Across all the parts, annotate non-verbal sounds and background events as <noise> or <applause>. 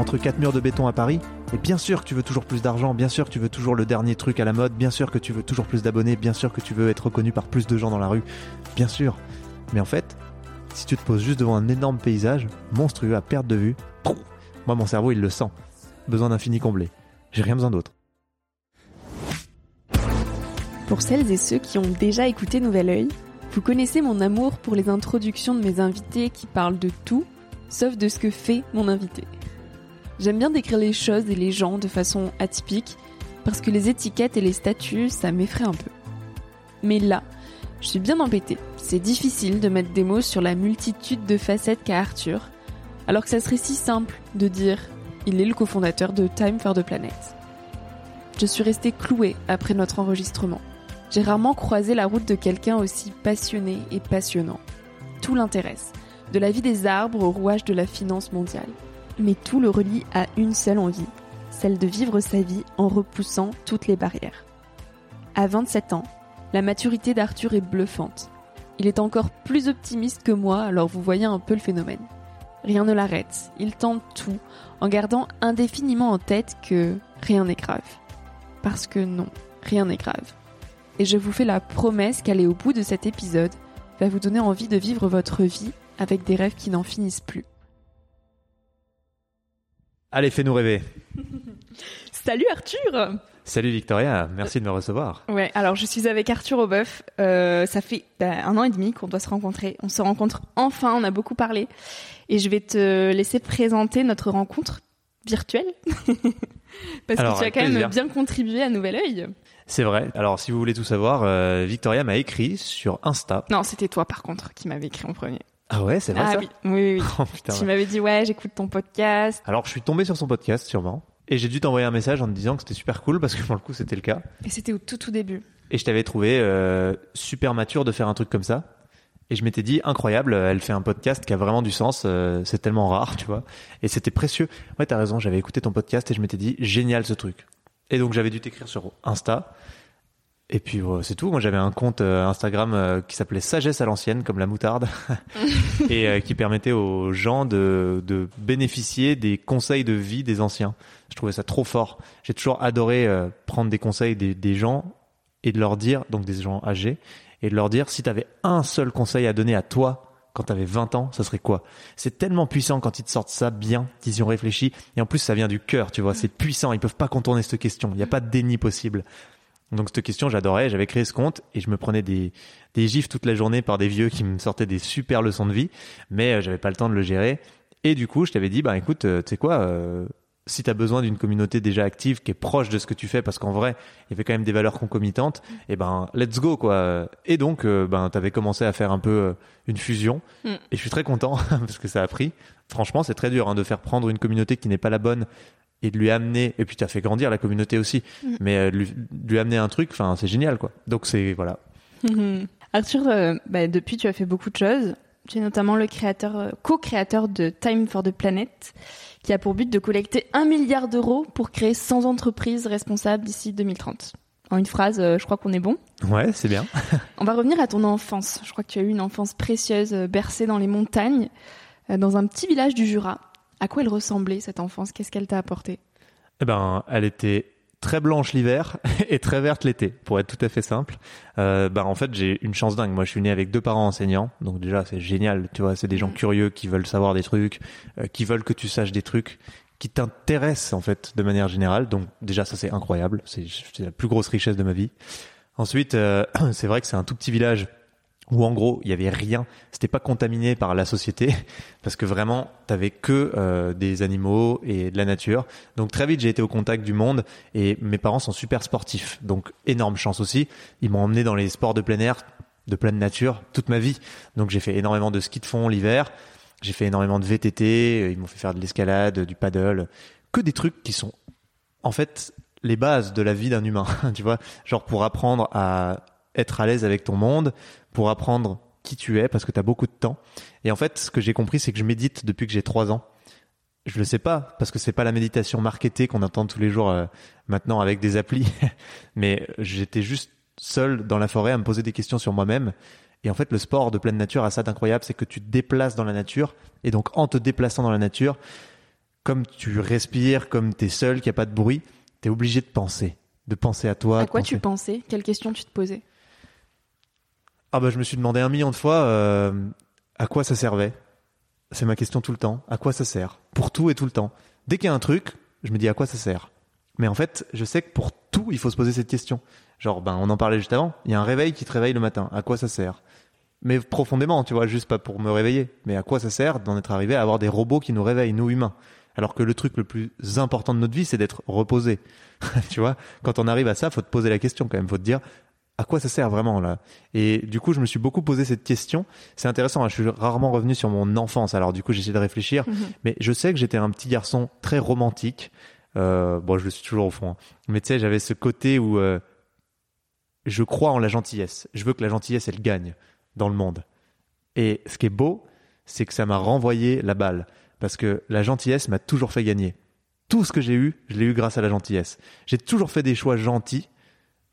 Entre quatre murs de béton à Paris, et bien sûr que tu veux toujours plus d'argent, bien sûr que tu veux toujours le dernier truc à la mode, bien sûr que tu veux toujours plus d'abonnés, bien sûr que tu veux être reconnu par plus de gens dans la rue, bien sûr. Mais en fait, si tu te poses juste devant un énorme paysage, monstrueux à perte de vue, moi mon cerveau il le sent. Besoin d'infini comblé. J'ai rien besoin d'autre. Pour celles et ceux qui ont déjà écouté Nouvel Oeil, vous connaissez mon amour pour les introductions de mes invités qui parlent de tout, sauf de ce que fait mon invité. J'aime bien décrire les choses et les gens de façon atypique, parce que les étiquettes et les statuts, ça m'effraie un peu. Mais là, je suis bien embêtée. C'est difficile de mettre des mots sur la multitude de facettes qu'a Arthur, alors que ça serait si simple de dire il est le cofondateur de Time for the Planet. Je suis restée clouée après notre enregistrement. J'ai rarement croisé la route de quelqu'un aussi passionné et passionnant. Tout l'intéresse, de la vie des arbres au rouage de la finance mondiale mais tout le relie à une seule envie, celle de vivre sa vie en repoussant toutes les barrières. À 27 ans, la maturité d'Arthur est bluffante. Il est encore plus optimiste que moi, alors vous voyez un peu le phénomène. Rien ne l'arrête, il tente tout, en gardant indéfiniment en tête que rien n'est grave. Parce que non, rien n'est grave. Et je vous fais la promesse qu'aller au bout de cet épisode va vous donner envie de vivre votre vie avec des rêves qui n'en finissent plus. Allez, fais-nous rêver. <laughs> Salut Arthur Salut Victoria, merci de me recevoir. Ouais, alors je suis avec Arthur Aubeuf. Euh, ça fait bah, un an et demi qu'on doit se rencontrer. On se rencontre enfin, on a beaucoup parlé. Et je vais te laisser présenter notre rencontre virtuelle. <laughs> Parce que tu as quand même bien contribué à Nouvel Oeil. C'est vrai. Alors si vous voulez tout savoir, euh, Victoria m'a écrit sur Insta. Non, c'était toi par contre qui m'avait écrit en premier. Ah ouais, c'est vrai ah ça oui, oui, oui. <laughs> Oh, tu m'avais dit ouais, j'écoute ton podcast. Alors je suis tombé sur son podcast sûrement. Et j'ai dû t'envoyer un message en te disant que c'était super cool parce que pour le coup c'était le cas. Et c'était au tout tout début. Et je t'avais trouvé euh, super mature de faire un truc comme ça. Et je m'étais dit incroyable, elle fait un podcast qui a vraiment du sens, euh, c'est tellement rare, tu vois. Et c'était précieux. Ouais, t'as raison, j'avais écouté ton podcast et je m'étais dit génial ce truc. Et donc j'avais dû t'écrire sur Insta. Et puis euh, c'est tout. Moi j'avais un compte euh, Instagram euh, qui s'appelait Sagesse à l'ancienne, comme la moutarde, <laughs> <laughs> et qui permettait aux gens de, de bénéficier des conseils de vie des anciens. Je trouvais ça trop fort. J'ai toujours adoré prendre des conseils des, des gens et de leur dire, donc des gens âgés, et de leur dire si tu avais un seul conseil à donner à toi quand tu avais 20 ans, ça serait quoi? C'est tellement puissant quand ils te sortent ça bien, qu'ils y ont réfléchi, et en plus ça vient du cœur, tu vois, c'est puissant, ils peuvent pas contourner cette question, il n'y a pas de déni possible. Donc cette question, j'adorais, j'avais créé ce compte et je me prenais des, des gifs toute la journée par des vieux qui me sortaient des super leçons de vie, mais euh, j'avais pas le temps de le gérer. Et du coup, je t'avais dit, bah écoute, euh, tu sais quoi, euh, si tu as besoin d'une communauté déjà active qui est proche de ce que tu fais, parce qu'en vrai, il y avait quand même des valeurs concomitantes, et ben let's go quoi. Et donc, euh, ben t'avais commencé à faire un peu une fusion, Mm. et je suis très content <laughs> parce que ça a pris. Franchement, c'est très dur hein, de faire prendre une communauté qui n'est pas la bonne et de lui amener, et puis tu as fait grandir la communauté aussi, Mm. mais euh, lui, amener un truc, enfin c'est génial quoi. Donc c'est voilà. <laughs> Arthur, euh, bah, depuis, tu as fait beaucoup de choses. Tu es notamment le créateur, euh, co-créateur de Time for the Planet, qui a pour but de collecter un milliard d'euros pour créer 100 entreprises responsables d'ici 2030. En une phrase, euh, je crois qu'on est bon. Ouais, c'est bien. <laughs> On va revenir à ton enfance. Je crois que tu as eu une enfance précieuse, bercée dans les montagnes, dans un petit village du Jura. À quoi elle ressemblait cette enfance? Qu'est-ce qu'elle t'a apporté? Eh ben, elle était très blanche l'hiver <laughs> et très verte l'été, pour être tout à fait simple. Euh, bah, en fait, j'ai une chance dingue. Moi, je suis né avec deux parents enseignants, donc déjà, c'est génial. Tu vois, c'est des gens curieux qui veulent savoir des trucs, euh, qui veulent que tu saches des trucs, qui t'intéressent en fait de manière générale. Donc déjà, ça c'est incroyable. C'est c'est la plus grosse richesse de ma vie. Ensuite, euh, <clears throat> c'est vrai que c'est un tout petit village où en gros il y avait rien, c'était pas contaminé par la société <laughs> parce que vraiment t'avais que euh, des animaux et de la nature. Donc très vite j'ai été au contact du monde et mes parents sont super sportifs, donc énorme chance aussi. Ils m'ont emmené dans les sports de plein air, de pleine nature toute ma vie. Donc j'ai fait énormément de ski de fond l'hiver, j'ai fait énormément de VTT, ils m'ont fait faire de l'escalade, du paddle, que des trucs qui sont en fait les bases de la vie d'un humain, <laughs> tu vois, genre pour apprendre à être à l'aise avec ton monde, pour apprendre qui tu es parce que tu as beaucoup de temps. Et en fait, ce que j'ai compris, c'est que je médite depuis que j'ai trois ans. Je le sais pas parce que c'est pas la méditation marketée qu'on entend tous les jours euh, maintenant avec des applis, <laughs> mais j'étais juste seul dans la forêt à me poser des questions sur moi-même. Et en fait, le sport de pleine nature a ça d'incroyable, c'est que tu te déplaces dans la nature et donc en te déplaçant dans la nature, comme tu respires, comme tu es seul, qu'il n'y a pas de bruit, tu es obligé de penser, de penser à toi. À quoi penser- tu pensais? Quelles questions tu te posais? Ah bah je me suis demandé un million de fois euh, à quoi ça servait. C'est ma question tout le temps. À quoi ça sert? Pour tout et tout le temps. Dès qu'il y a un truc, je me dis à quoi ça sert? Mais en fait, je sais que pour tout, il faut se poser cette question. Genre, ben, on en parlait juste avant. Il y a un réveil qui te réveille le matin. À quoi ça sert? Mais profondément, tu vois, juste pas pour me réveiller. Mais à quoi ça sert d'en être arrivé à avoir des robots qui nous réveillent, nous humains? Alors que le truc le plus important de notre vie, c'est d'être reposé. <laughs> tu vois? Quand on arrive à ça, faut te poser la question quand même. Faut te dire à quoi ça sert vraiment là? Et du coup, je me suis beaucoup posé cette question. C'est intéressant, hein, je suis rarement revenu sur mon enfance. Alors du coup, j'essaie de réfléchir. Mais je sais que j'étais un petit garçon très romantique. Euh, bon, je le suis toujours au fond. hein. Mais tu sais, j'avais ce côté où euh, je crois en la gentillesse. Je veux que la gentillesse, elle gagne dans le monde. Et ce qui est beau, c'est que ça m'a renvoyé la balle. Parce que la gentillesse m'a toujours fait gagner. Tout ce que j'ai eu, je l'ai eu grâce à la gentillesse. J'ai toujours fait des choix gentils,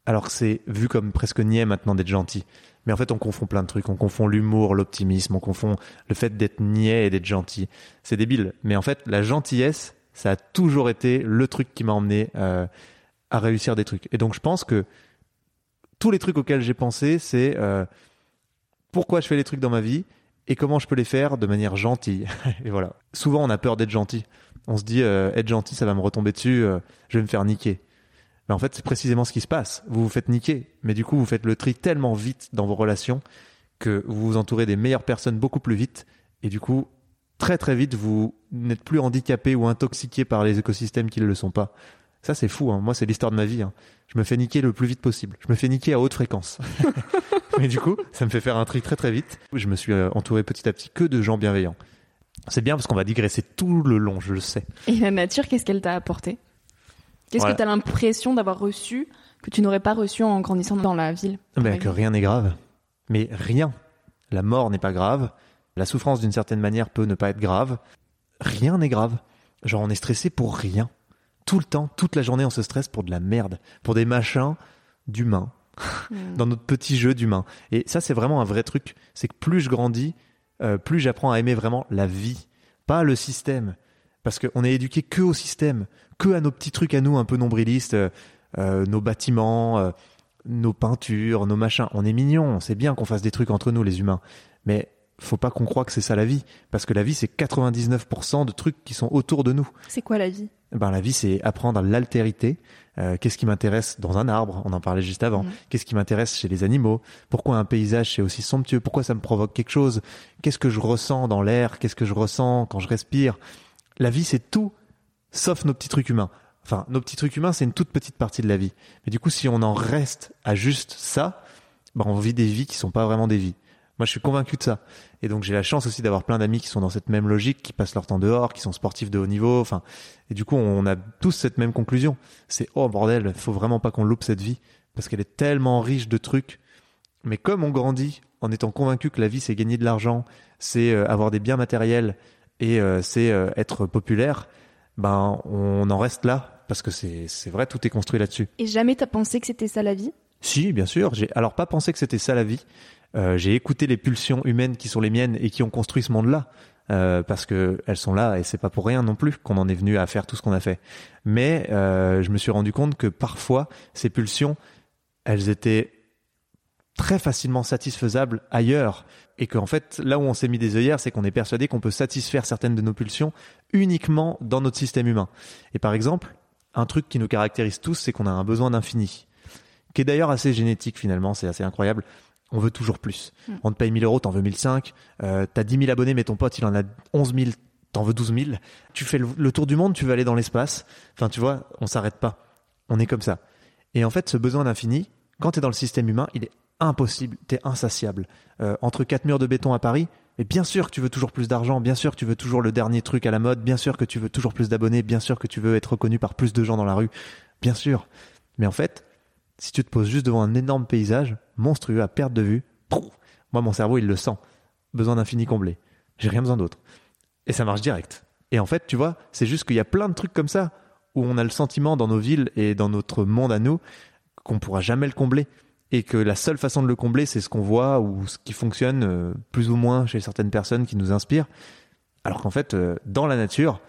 alors que c'est vu comme presque niais maintenant d'être gentil. Mais en fait, on confond plein de trucs. On confond l'humour, l'optimisme, on confond le fait d'être niais et d'être gentil. C'est débile. Mais en fait, la gentillesse, ça a toujours été le truc qui m'a emmené euh, à réussir des trucs. Et donc, je pense que tous les trucs auxquels j'ai pensé, c'est euh, pourquoi je fais les trucs dans ma vie et comment je peux les faire de manière gentille. <laughs> et voilà. Souvent, on a peur d'être gentil. On se dit, euh, être gentil, ça va me retomber dessus, je vais me faire niquer. En fait, c'est précisément ce qui se passe. Vous vous faites niquer. Mais du coup, vous faites le tri tellement vite dans vos relations que vous vous entourez des meilleures personnes beaucoup plus vite. Et du coup, très très vite, vous n'êtes plus handicapé ou intoxiqué par les écosystèmes qui ne le sont pas. Ça, c'est fou. Hein. Moi, c'est l'histoire de ma vie. hein. Je me fais niquer le plus vite possible. Je me fais niquer à haute fréquence. <laughs> Mais du coup, ça me fait faire un tri très très vite. Je me suis euh, entouré petit à petit que de gens bienveillants. C'est bien parce qu'on va digresser tout le long, je le sais. Et la nature, qu'est-ce qu'elle t'a apporté? Qu'est-ce Voilà. que tu as l'impression d'avoir reçu que tu n'aurais pas reçu en grandissant dans la ville par Ben, que rien n'est grave. Mais rien. La mort n'est pas grave. La souffrance, d'une certaine manière, peut ne pas être grave. Rien n'est grave. Genre, on est stressé pour rien. Tout le temps, toute la journée, on se stresse pour de la merde. Pour des machins d'humains. <laughs> <laughs> dans notre petit jeu d'humain. Et ça, c'est vraiment un vrai truc. C'est que plus je grandis, euh, plus j'apprends à aimer vraiment la vie, pas le système. Parce qu'on est éduqué que au système, que à nos petits trucs à nous, un peu nombrilistes, euh, euh, nos bâtiments, nos peintures, nos machins. On est mignons, c'est bien qu'on fasse des trucs entre nous, les humains. Mais faut pas qu'on croie que c'est ça la vie. Parce que la vie, c'est 99% de trucs qui sont autour de nous. C'est quoi la vie? Ben, La vie, c'est apprendre l'altérité. Euh, qu'est-ce qui m'intéresse dans un arbre? On en parlait juste avant. Mm. Qu'est-ce qui m'intéresse chez les animaux? Pourquoi un paysage, c'est aussi somptueux? Pourquoi ça me provoque quelque chose? Qu'est-ce que je ressens dans l'air? Qu'est-ce que je ressens quand je respire? La vie, c'est tout, sauf nos petits trucs humains. Enfin, nos petits trucs humains, c'est une toute petite partie de la vie. Mais du coup, si on en reste à juste ça, ben, on vit des vies qui sont pas vraiment des vies. Moi, je suis convaincu de ça. Et donc, j'ai la chance aussi d'avoir plein d'amis qui sont dans cette même logique, qui passent leur temps dehors, qui sont sportifs de haut niveau. Enfin, et du coup, on a tous cette même conclusion. C'est oh bordel, faut vraiment pas qu'on loupe cette vie parce qu'elle est tellement riche de trucs. Mais comme on grandit en étant convaincu que la vie c'est gagner de l'argent, c'est euh, avoir des biens matériels et euh, c'est euh, être populaire, ben on en reste là parce que c'est vrai, tout est construit là-dessus. Et jamais t'as pensé que c'était ça la vie? Si, bien sûr. J'ai alors pas pensé que c'était ça la vie. Euh, j'ai écouté les pulsions humaines qui sont les miennes et qui ont construit ce monde-là. Euh, parce que elles sont là et c'est pas pour rien non plus qu'on en est venu à faire tout ce qu'on a fait. Mais euh, je me suis rendu compte que parfois ces pulsions, elles étaient très facilement satisfaisables ailleurs et qu'en fait là où on s'est mis des œillères, c'est qu'on est persuadé qu'on peut satisfaire certaines de nos pulsions uniquement dans notre système humain. Et par exemple, un truc qui nous caractérise tous, c'est qu'on a un besoin d'infini, qui est d'ailleurs assez génétique finalement, c'est assez incroyable on veut toujours plus. Hmm. On te paye 1000 euros, t'en veux 1005. Euh, t'as 10 000 abonnés, mais ton pote, il en a 11 000, t'en veux 12 000. Tu fais le, tour du monde, tu veux aller dans l'espace. Enfin, tu vois, on s'arrête pas. On est comme ça. Et en fait, ce besoin d'infini, quand t'es dans le système humain, il est impossible. T'es insatiable. Euh, entre quatre murs de béton à Paris, mais bien sûr que tu veux toujours plus d'argent, bien sûr que tu veux toujours le dernier truc à la mode, bien sûr que tu veux toujours plus d'abonnés, bien sûr que tu veux être reconnu par plus de gens dans la rue, bien sûr. Mais en fait, si tu te poses juste devant un énorme paysage, monstrueux, à perte de vue, moi, mon cerveau, il le sent. Besoin d'infini comblé. J'ai rien besoin d'autre. Et ça marche direct. Et en fait, tu vois, c'est juste qu'il y a plein de trucs comme ça où on a le sentiment dans nos villes et dans notre monde à nous qu'on pourra jamais le combler et que la seule façon de le combler, c'est ce qu'on voit ou ce qui fonctionne euh, plus ou moins chez certaines personnes qui nous inspirent. Alors qu'en fait, euh, dans la nature,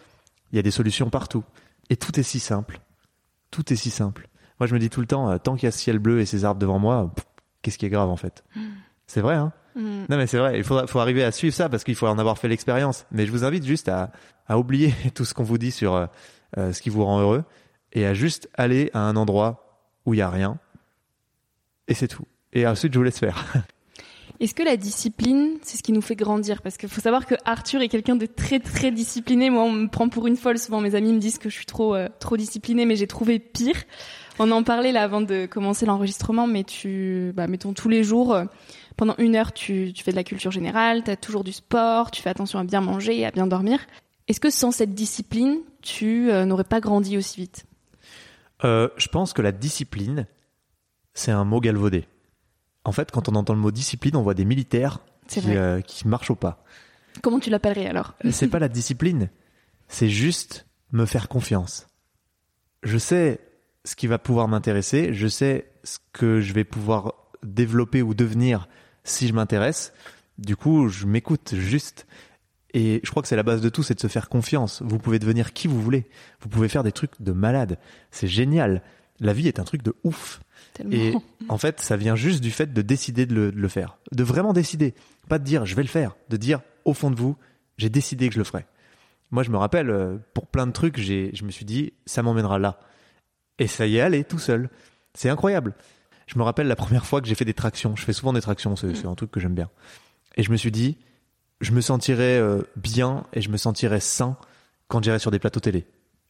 il y a des solutions partout. Et tout est si simple. Tout est si simple. Moi, je me dis tout le temps, euh, tant qu'il y a ce ciel bleu et ces arbres devant moi, qu'est-ce qui est grave en fait? Mm. C'est vrai, hein? Mm. Non, mais c'est vrai. Il faut, faut arriver à suivre ça parce qu'il faut en avoir fait l'expérience. Mais je vous invite juste à, à oublier <laughs> tout ce qu'on vous dit sur euh, euh, ce qui vous rend heureux et à juste aller à un endroit où il y a rien. Et c'est tout. Et ensuite, je vous laisse faire. <laughs> Est-ce que la discipline, c'est ce qui nous fait grandir? Parce qu'il faut savoir que Arthur est quelqu'un de très très discipliné. Moi, on me prend pour une folle. Souvent, mes amis me disent que je suis trop trop disciplinée, mais j'ai trouvé pire. On en parlait là avant de commencer l'enregistrement, mais tu, bah, mettons tous les jours, euh, pendant une heure, tu, fais de la culture générale, tu as toujours du sport, tu fais attention à bien manger et à bien dormir. Est-ce que sans cette discipline, tu euh, n'aurais pas grandi aussi vite? Euh, Je pense que la discipline, c'est un mot galvaudé. En fait, quand on entend le mot discipline, on voit des militaires qui, qui marchent au pas. Comment tu l'appellerais alors C'est pas la discipline, c'est juste me faire confiance. Je sais ce qui va pouvoir m'intéresser, je sais ce que je vais pouvoir développer ou devenir si je m'intéresse. Du coup, je m'écoute juste. Et je crois que c'est la base de tout, c'est de se faire confiance. Vous pouvez devenir qui vous voulez. Vous pouvez faire des trucs de malade. C'est génial. La vie est un truc de ouf. Et en fait, ça vient juste du fait de décider de le, de le, faire. De vraiment décider. Pas de dire je vais le faire. De dire au fond de vous, j'ai décidé que je le ferai. Moi, je me rappelle, euh, pour plein de trucs, j'ai, je me suis dit, ça m'emmènera là. Et ça y est allez, tout seul. C'est incroyable. Je me rappelle la première fois que j'ai fait des tractions. Je fais souvent des tractions, c'est un truc que j'aime bien. Et je me suis dit, je me sentirais euh, bien et je me sentirais sain quand j'irais sur des plateaux télé.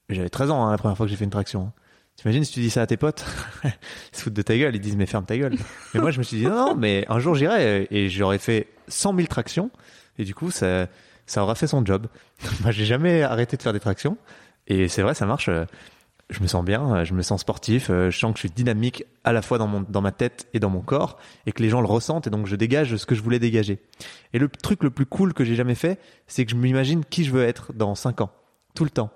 J'avais 13 ans hein, la première fois que j'ai fait une traction. Hein. T'imagines si tu dis ça à tes potes? <laughs> Ils se foutent de ta gueule, ils disent mais ferme ta gueule. <laughs> mais moi je me suis dit non, non mais un jour j'irai et j'aurais fait 100 000 tractions et du coup ça ça aura fait son job. <laughs> moi j'ai jamais arrêté de faire des tractions et c'est vrai ça marche. Je me sens bien, je me sens sportif, euh, je sens que je suis dynamique à la fois dans mon dans ma tête et dans mon corps et que les gens le ressentent et donc je dégage ce que je voulais dégager. Et le truc le plus cool que j'ai jamais fait, c'est que je m'imagine qui je veux être dans cinq ans, tout le temps.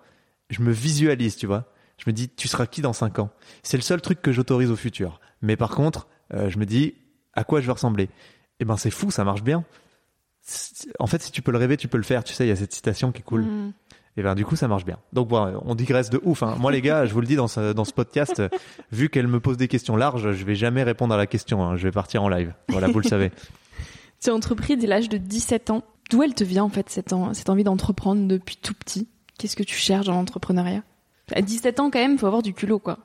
Je me visualise, tu vois. Je me dis tu seras qui dans cinq ans? C'est le seul truc que j'autorise au futur. Mais par contre, euh, je me dis à quoi je vais ressembler? Et ben c'est fou, ça marche bien. En fait, si tu peux le rêver, tu peux le faire. Tu sais, il y a cette citation qui est cool. Mm. Et ben du coup, ça marche bien. Donc voilà, on digresse de ouf. Hein. Moi les gars, je vous le dis dans ce, dans ce podcast, <laughs> vu qu'elle me pose des questions larges, je vais jamais répondre à la question. hein. Je vais partir en live. Voilà, vous le savez. <laughs> Tu as entrepris dès l'âge de 17 ans. D'où elle te vient en fait cette, en- cette envie d'entreprendre depuis tout petit? Qu'est-ce que tu cherches dans l'entrepreneuriat? À 17 ans quand même, faut avoir du culot quoi.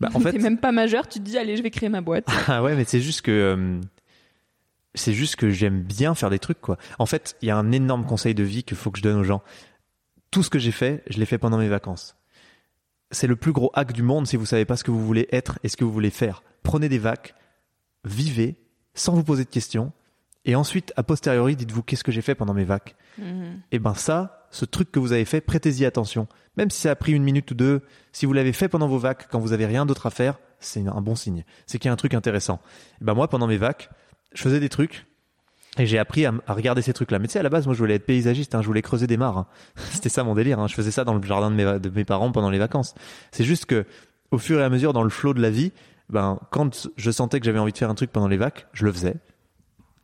Bah, en <laughs> fait, T'es même pas majeur, tu te dis allez je vais créer ma boîte. <laughs> Ah ouais, mais c'est juste que euh, c'est juste que j'aime bien faire des trucs quoi. En fait, il y a un énorme conseil de vie qu'il faut que je donne aux gens. Tout ce que j'ai fait, je l'ai fait pendant mes vacances. C'est le plus gros hack du monde si vous savez pas ce que vous voulez être et ce que vous voulez faire. Prenez des vacs, vivez sans vous poser de questions et ensuite a posteriori dites-vous qu'est-ce que j'ai fait pendant mes vacs? Mhm. Et ben ça, ce truc que vous avez fait, prêtez-y attention. Même si ça a pris une minute ou deux, si vous l'avez fait pendant vos vacs, quand vous avez rien d'autre à faire, c'est un bon signe. C'est qu'il y a un truc intéressant. Et ben moi, pendant mes vacs, je faisais des trucs et j'ai appris à, regarder ces trucs-là. Mais tu sais, à la base, moi, je voulais être paysagiste, hein, je voulais creuser des mares. hein. <laughs> C'était ça mon délire. hein. Je faisais ça dans le jardin de mes, de mes parents pendant les vacances. C'est juste que, au fur et à mesure, dans le flot de la vie, ben, quand je sentais que j'avais envie de faire un truc pendant les vacs, je le faisais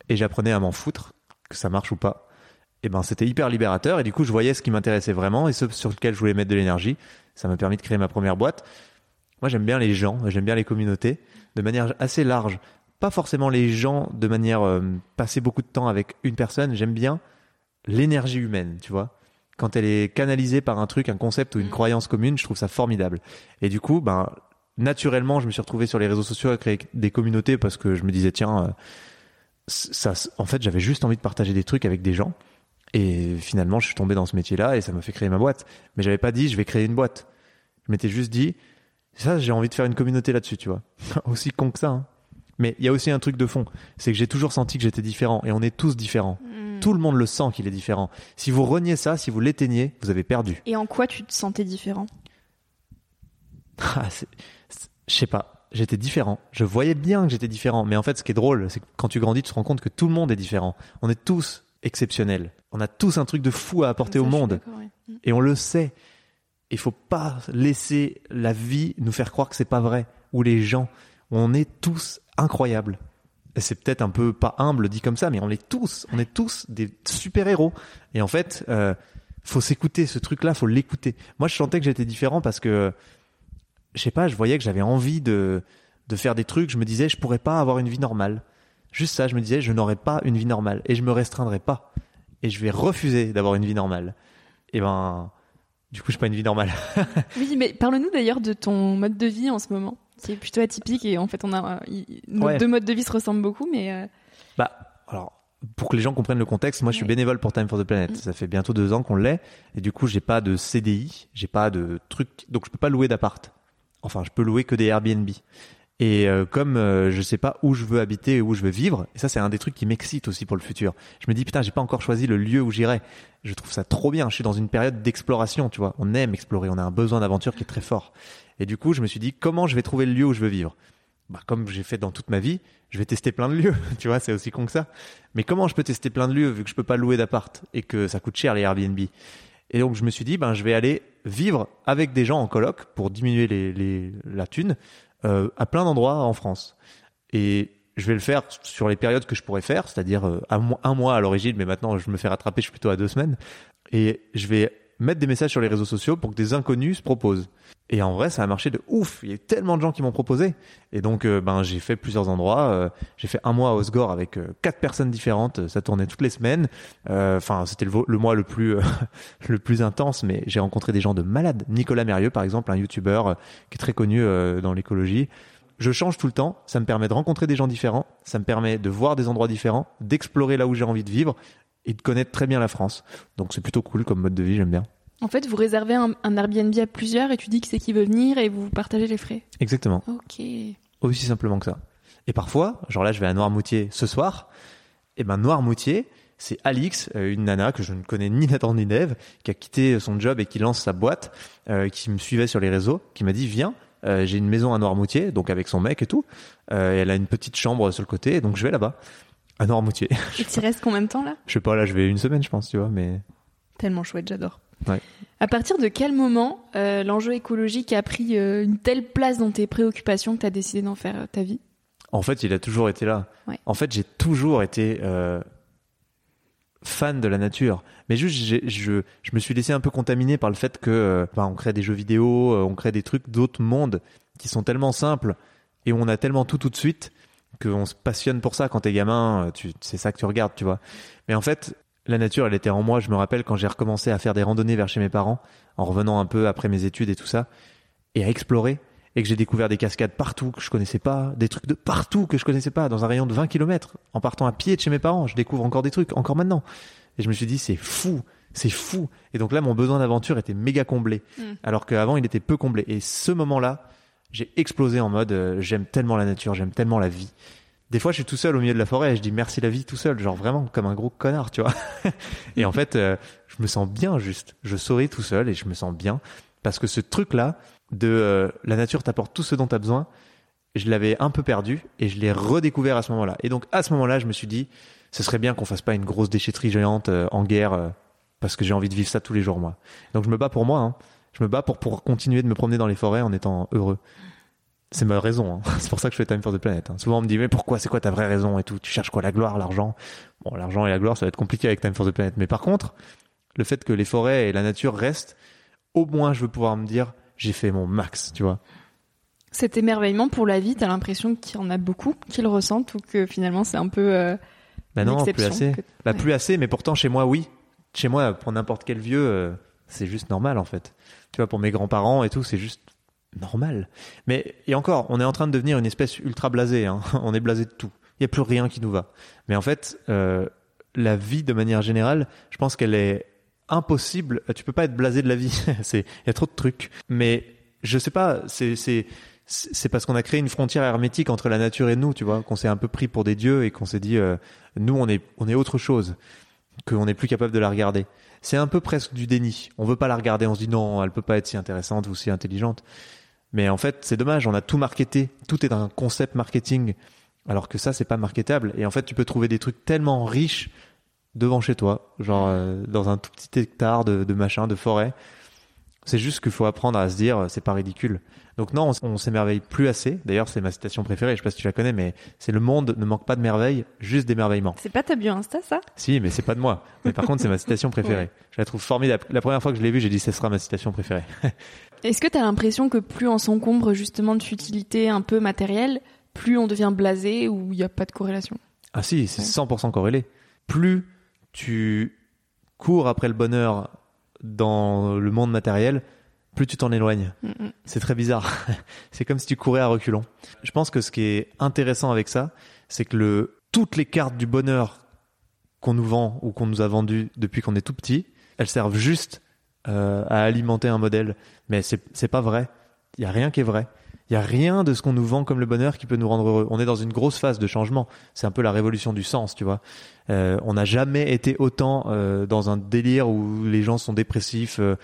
et j'apprenais à m'en foutre, que ça marche ou pas. Et ben c'était hyper libérateur et du coup je voyais ce qui m'intéressait vraiment et ce sur lequel je voulais mettre de l'énergie. Ça m'a permis de créer ma première boîte. Moi j'aime bien les gens, j'aime bien les communautés de manière assez large. Pas forcément les gens de manière euh, passer beaucoup de temps avec une personne. J'aime bien l'énergie humaine, tu vois. Quand elle est canalisée par un truc, un concept ou une Mm. croyance commune, je trouve ça formidable. Et du coup, ben naturellement, je me suis retrouvé sur les réseaux sociaux à créer des communautés parce que je me disais tiens, euh, ça, en fait, j'avais juste envie de partager des trucs avec des gens. Et finalement, je suis tombé dans ce métier-là et ça m'a fait créer ma boîte. Mais j'avais pas dit, je vais créer une boîte. Je m'étais juste dit, ça, j'ai envie de faire une communauté là-dessus, tu vois. <laughs> aussi con que ça. hein. Mais il y a aussi un truc de fond. C'est que j'ai toujours senti que j'étais différent et on est tous différents. Mm. Tout le monde le sent qu'il est différent. Si vous reniez ça, si vous l'éteignez, vous avez perdu. Et en quoi tu te sentais différent? <laughs> Ah, Je sais pas. J'étais différent. Je voyais bien que j'étais différent. Mais en fait, ce qui est drôle, c'est que quand tu grandis, tu te rends compte que tout le monde est différent. On est tous exceptionnels. On a tous un truc de fou à apporter Ça, au monde. ouais. Mm. Et on le sait. Il faut pas laisser la vie nous faire croire que c'est pas vrai. Ou les gens. On est tous incroyables. Et C'est peut-être un peu pas humble dit comme ça, mais on est tous, on est tous des super héros. Et en fait, euh, faut s'écouter ce truc-là, faut l'écouter. Moi, je sentais que j'étais différent parce que, je sais pas, je voyais que j'avais envie de de faire des trucs. Je me disais, je pourrais pas avoir une vie normale. Juste ça, je me disais, je n'aurais pas une vie normale et je me restreindrai pas. Et je vais refuser d'avoir une vie normale. Et ben, du coup, je pas une vie normale. <laughs> Oui, mais parle-nous d'ailleurs de ton mode de vie en ce moment, qui est plutôt atypique et en fait on a nos Ouais. deux modes de vie se ressemblent beaucoup, mais euh, Bah, alors, pour que les gens comprennent le contexte, moi, je suis bénévole pour Time for the Planet. Mm. Ça fait bientôt deux ans qu'on l'est. Et du coup, j'ai pas de CDI, j'ai pas de truc, donc je peux pas louer d'appart. Enfin, je peux louer que des Airbnb. Et euh, comme euh, je sais pas où je veux habiter et où je veux vivre, et ça c'est un des trucs qui m'excite aussi pour le futur. Je me dis putain, j'ai pas encore choisi le lieu où j'irai. Je trouve ça trop bien. Je suis dans une période d'exploration, tu vois. On aime explorer, on a un besoin d'aventure qui est très fort. Et du coup, je me suis dit comment je vais trouver le lieu où je veux vivre? Bah, comme j'ai fait dans toute ma vie, je vais tester plein de lieux. <laughs> tu vois, c'est aussi con que ça. Mais comment je peux tester plein de lieux vu que je peux pas louer d'appart et que ça coûte cher les Airbnb? Et donc je me suis dit, ben je vais aller vivre avec des gens en coloc pour diminuer la thune euh, à plein d'endroits en France. Et je vais le faire sur les périodes que je pourrais faire, c'est-à-dire euh, un, mois- à l'origine, mais maintenant je me fais rattraper, je suis plutôt à deux semaines. Et je vais mettre des messages sur les réseaux sociaux pour que des inconnus se proposent. Et en vrai, ça a marché de ouf. Il y a tellement de gens qui m'ont proposé. Et donc, euh, ben, j'ai fait plusieurs endroits. Euh, j'ai fait un mois à Osgore avec euh, quatre personnes différentes. Ça tournait toutes les semaines. Enfin, c'était le, mois le plus <laughs> le plus intense. Mais j'ai rencontré des gens de malades. Nicolas Mérieux, par exemple, un youtubeur qui est très connu dans l'écologie. Je change tout le temps. Ça me permet de rencontrer des gens différents. Ça me permet de voir des endroits différents, d'explorer là où j'ai envie de vivre et de connaître très bien la France. Donc, c'est plutôt cool comme mode de vie. J'aime bien. En fait vous réservez un, un Airbnb à plusieurs et tu dis que c'est qui veut venir et vous partagez les frais. Exactement. Ok. Aussi simplement que ça. Et parfois, genre là, je vais à Noirmoutier ce soir. Et ben Noirmoutier, c'est Alix, euh, une nana que je ne connais ni Nathan ni Neve, qui a quitté son job et qui lance sa boîte, euh, qui me suivait sur les réseaux, qui m'a dit viens, euh, j'ai une maison à Noirmoutier, donc avec son mec et tout. Euh, et elle a une petite chambre sur le côté, donc je vais là-bas, à Noirmoutier. Et tu restes combien de temps là? Je sais pas, là, je vais une semaine, je pense, tu vois, mais Tellement chouette, j'adore. Ouais. À partir de quel moment euh, l'enjeu écologique a pris euh, une telle place dans tes préoccupations que tu as décidé d'en faire euh, ta vie? En fait, il a toujours été là. Ouais. En fait, j'ai toujours été fan de la nature. Mais juste, je, je me suis laissé un peu contaminer par le fait que bah, on crée des jeux vidéo, on crée des trucs d'autres mondes qui sont tellement simples et où on a tellement tout tout de suite qu'on se passionne pour ça. Quand t'es gamin, tu, c'est ça que tu regardes, tu vois. Mais en fait, la nature, elle était en moi. Je me rappelle quand j'ai recommencé à faire des randonnées vers chez mes parents, en revenant un peu après mes études et tout ça, et à explorer, et que j'ai découvert des cascades partout que je connaissais pas, des trucs de partout que je connaissais pas, dans un rayon de 20 km. En partant à pied de chez mes parents, je découvre encore des trucs, encore maintenant. Et je me suis dit, c'est fou, c'est fou. Et donc là, mon besoin d'aventure était méga comblé, Mm. alors qu'avant, il était peu comblé. Et ce moment-là, j'ai explosé en mode, euh, j'aime tellement la nature, j'aime tellement la vie. Des fois, je suis tout seul au milieu de la forêt et je dis merci la vie tout seul, genre vraiment comme un gros connard, tu vois. <laughs> et en fait, euh, je me sens bien juste. Je souris tout seul et je me sens bien parce que ce truc-là de euh, la nature t'apporte tout ce dont tu as besoin, je l'avais un peu perdu et je l'ai redécouvert à ce moment-là. Et donc à ce moment-là, je me suis dit, ce serait bien qu'on fasse pas une grosse déchetterie géante euh, en guerre parce que j'ai envie de vivre ça tous les jours moi. Donc je me bats pour moi. Hein. Je me bats pour pour continuer de me promener dans les forêts en étant heureux. C'est ma raison. Hein. <laughs> C'est pour ça que je fais Time for the Planet. Hein. Souvent on me dit mais pourquoi c'est quoi ta vraie raison et tout? Tu cherches quoi? La gloire, l'argent? Bon l'argent et la gloire ça va être compliqué avec Time for the Planet. Mais par contre le fait que les forêts et la nature restent, au moins je veux pouvoir me dire j'ai fait mon max, tu vois. Cet émerveillement pour la vie, t'as l'impression qu'il y en a beaucoup qui le ressentent ou que finalement c'est un peu euh, Bah non, plus assez. que- Bah Ouais. plus assez, mais pourtant chez moi oui. Chez moi pour n'importe quel vieux, euh, c'est juste normal en fait. Tu vois pour mes grands-parents et tout, c'est juste normal. Mais et encore, on est en train de devenir une espèce ultra blasée. Hein. <laughs> On est blasé de tout. Il y a plus rien qui nous va. Mais en fait, euh, la vie de manière générale, je pense qu'elle est impossible. Tu peux pas être blasé de la vie. <laughs> c'est il y a trop de trucs. Mais je sais pas. C'est c'est c'est parce qu'on a créé une frontière hermétique entre la nature et nous, tu vois, qu'on s'est un peu pris pour des dieux et qu'on s'est dit, euh, nous, on est, on est autre chose, qu'on n'est plus capable de la regarder. C'est un peu presque du déni. On veut pas la regarder, on se dit non, elle peut pas être si intéressante ou si intelligente. Mais en fait, c'est dommage, on a tout marketé, tout est un concept marketing, alors que ça, c'est pas marketable. Et en fait, tu peux trouver des trucs tellement riches devant chez toi, genre euh, dans un tout petit hectare de, de machin, de forêt. C'est juste qu'il faut apprendre à se dire, euh, c'est pas ridicule. Donc non, on, on s'émerveille plus assez. D'ailleurs, c'est ma citation préférée. Je sais pas si tu la connais, mais c'est le monde ne manque pas de merveilles, juste d'émerveillement. C'est pas ta bio Insta ça? Si, mais c'est pas de moi. Mais par contre, c'est ma <laughs> citation préférée. Je la trouve formidable. La première fois que je l'ai vue, j'ai dit, ce sera ma citation préférée. <laughs> Est-ce que t'as l'impression que plus on s'encombre justement de futilité un peu matérielle, plus on devient blasé ou il n'y a pas de corrélation? Ah si, c'est Ouais. 100% corrélé. Plus tu cours après le bonheur dans le monde matériel, plus tu t'en éloignes. Mm, mm. C'est très bizarre. <laughs> c'est comme si tu courais à reculons. Je pense que ce qui est intéressant avec ça, c'est que le, toutes les cartes du bonheur qu'on nous vend ou qu'on nous a vendues depuis qu'on est tout petit, elles servent juste euh, à alimenter un modèle. Mais c'est pas vrai. Il y a rien qui est vrai. Il y a rien de ce qu'on nous vend comme le bonheur qui peut nous rendre heureux. On est dans une grosse phase de changement. C'est un peu la révolution du sens, tu vois. Euh, on n'a jamais été autant euh, dans un délire où les gens sont dépressifs. euh,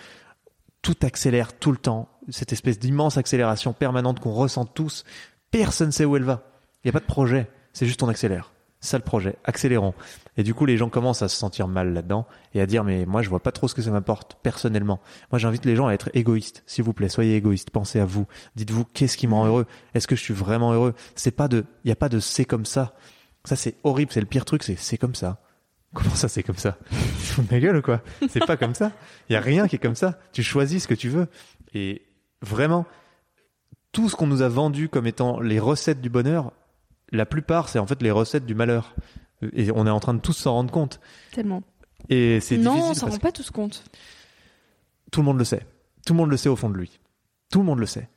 tout accélère tout le temps. Cette espèce d'immense accélération permanente qu'on ressent tous. Personne sait où elle va. Il n'y a pas de projet. C'est juste on accélère. Ça le projet. Accélérons. Et du coup, les gens commencent à se sentir mal là-dedans et à dire, mais moi, je vois pas trop ce que ça m'apporte personnellement. Moi, j'invite les gens à être égoïstes. S'il vous plaît, soyez égoïstes. Pensez à vous. Dites-vous, qu'est-ce qui me rend heureux? Est-ce que je suis vraiment heureux? C'est pas de, il n'y a pas de c'est comme ça. Ça, c'est horrible. C'est le pire truc. C'est c'est comme ça. <laughs> Comment ça, c'est comme ça? Tu de ma gueule ou quoi? C'est pas comme ça. Il y a rien qui est comme ça. Tu choisis ce que tu veux. Et vraiment, tout ce qu'on nous a vendu comme étant les recettes du bonheur, la plupart, c'est en fait les recettes du malheur. Et on est en train de tous s'en rendre compte. Tellement. Et c'est Non, on difficile s'en parce rend pas tous compte. tout le monde le sait. Tout le monde le sait au fond de lui. Tout le monde le sait.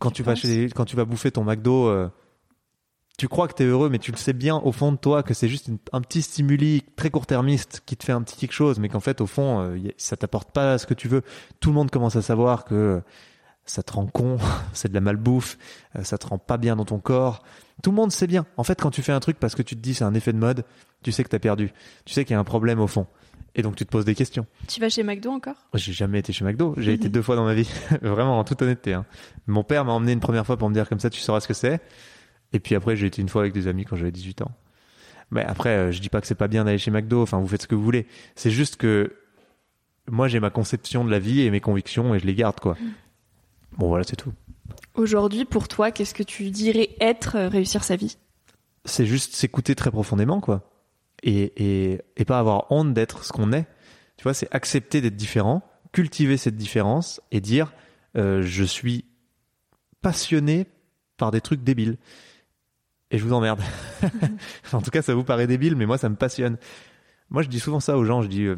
Quand tu vas chez, quand tu vas bouffer ton McDo, euh, tu crois que t'es heureux, mais tu le sais bien au fond de toi que c'est juste une- un petit stimuli très court-termiste qui te fait un petit quelque chose, mais qu'en fait au fond euh, ça t'apporte pas ce que tu veux. Tout le monde commence à savoir que euh, ça te rend con, <laughs> c'est de la malbouffe, euh, ça te rend pas bien dans ton corps. Tout le monde sait bien. En fait, quand tu fais un truc parce que tu te dis c'est un effet de mode, tu sais que t'as perdu. Tu sais qu'il y a un problème au fond. Et donc tu te poses des questions. Tu vas chez McDo encore? J'ai jamais été chez McDo. J'ai <laughs> été deux fois dans ma vie. <laughs> Vraiment, en toute honnêteté. Hein. Mon père m'a emmené une première fois pour me dire comme ça, tu sauras ce que c'est. Et puis après, j'ai été une fois avec des amis quand j'avais 18 ans. Mais après, euh, je dis pas que c'est pas bien d'aller chez McDo. Enfin, vous faites ce que vous voulez. C'est juste que moi, j'ai ma conception de la vie et mes convictions et je les garde, quoi. Bon, voilà, c'est tout. Aujourd'hui, pour toi, qu'est-ce que tu dirais être euh, réussir sa vie? C'est juste s'écouter très profondément, quoi. Et, et, et pas avoir honte d'être ce qu'on est. Tu vois, c'est accepter d'être différent, cultiver cette différence et dire euh, je suis passionné par des trucs débiles. Et je vous emmerde. <laughs> en tout cas, ça vous paraît débile, mais moi, ça me passionne. Moi, je dis souvent ça aux gens. Je dis, euh,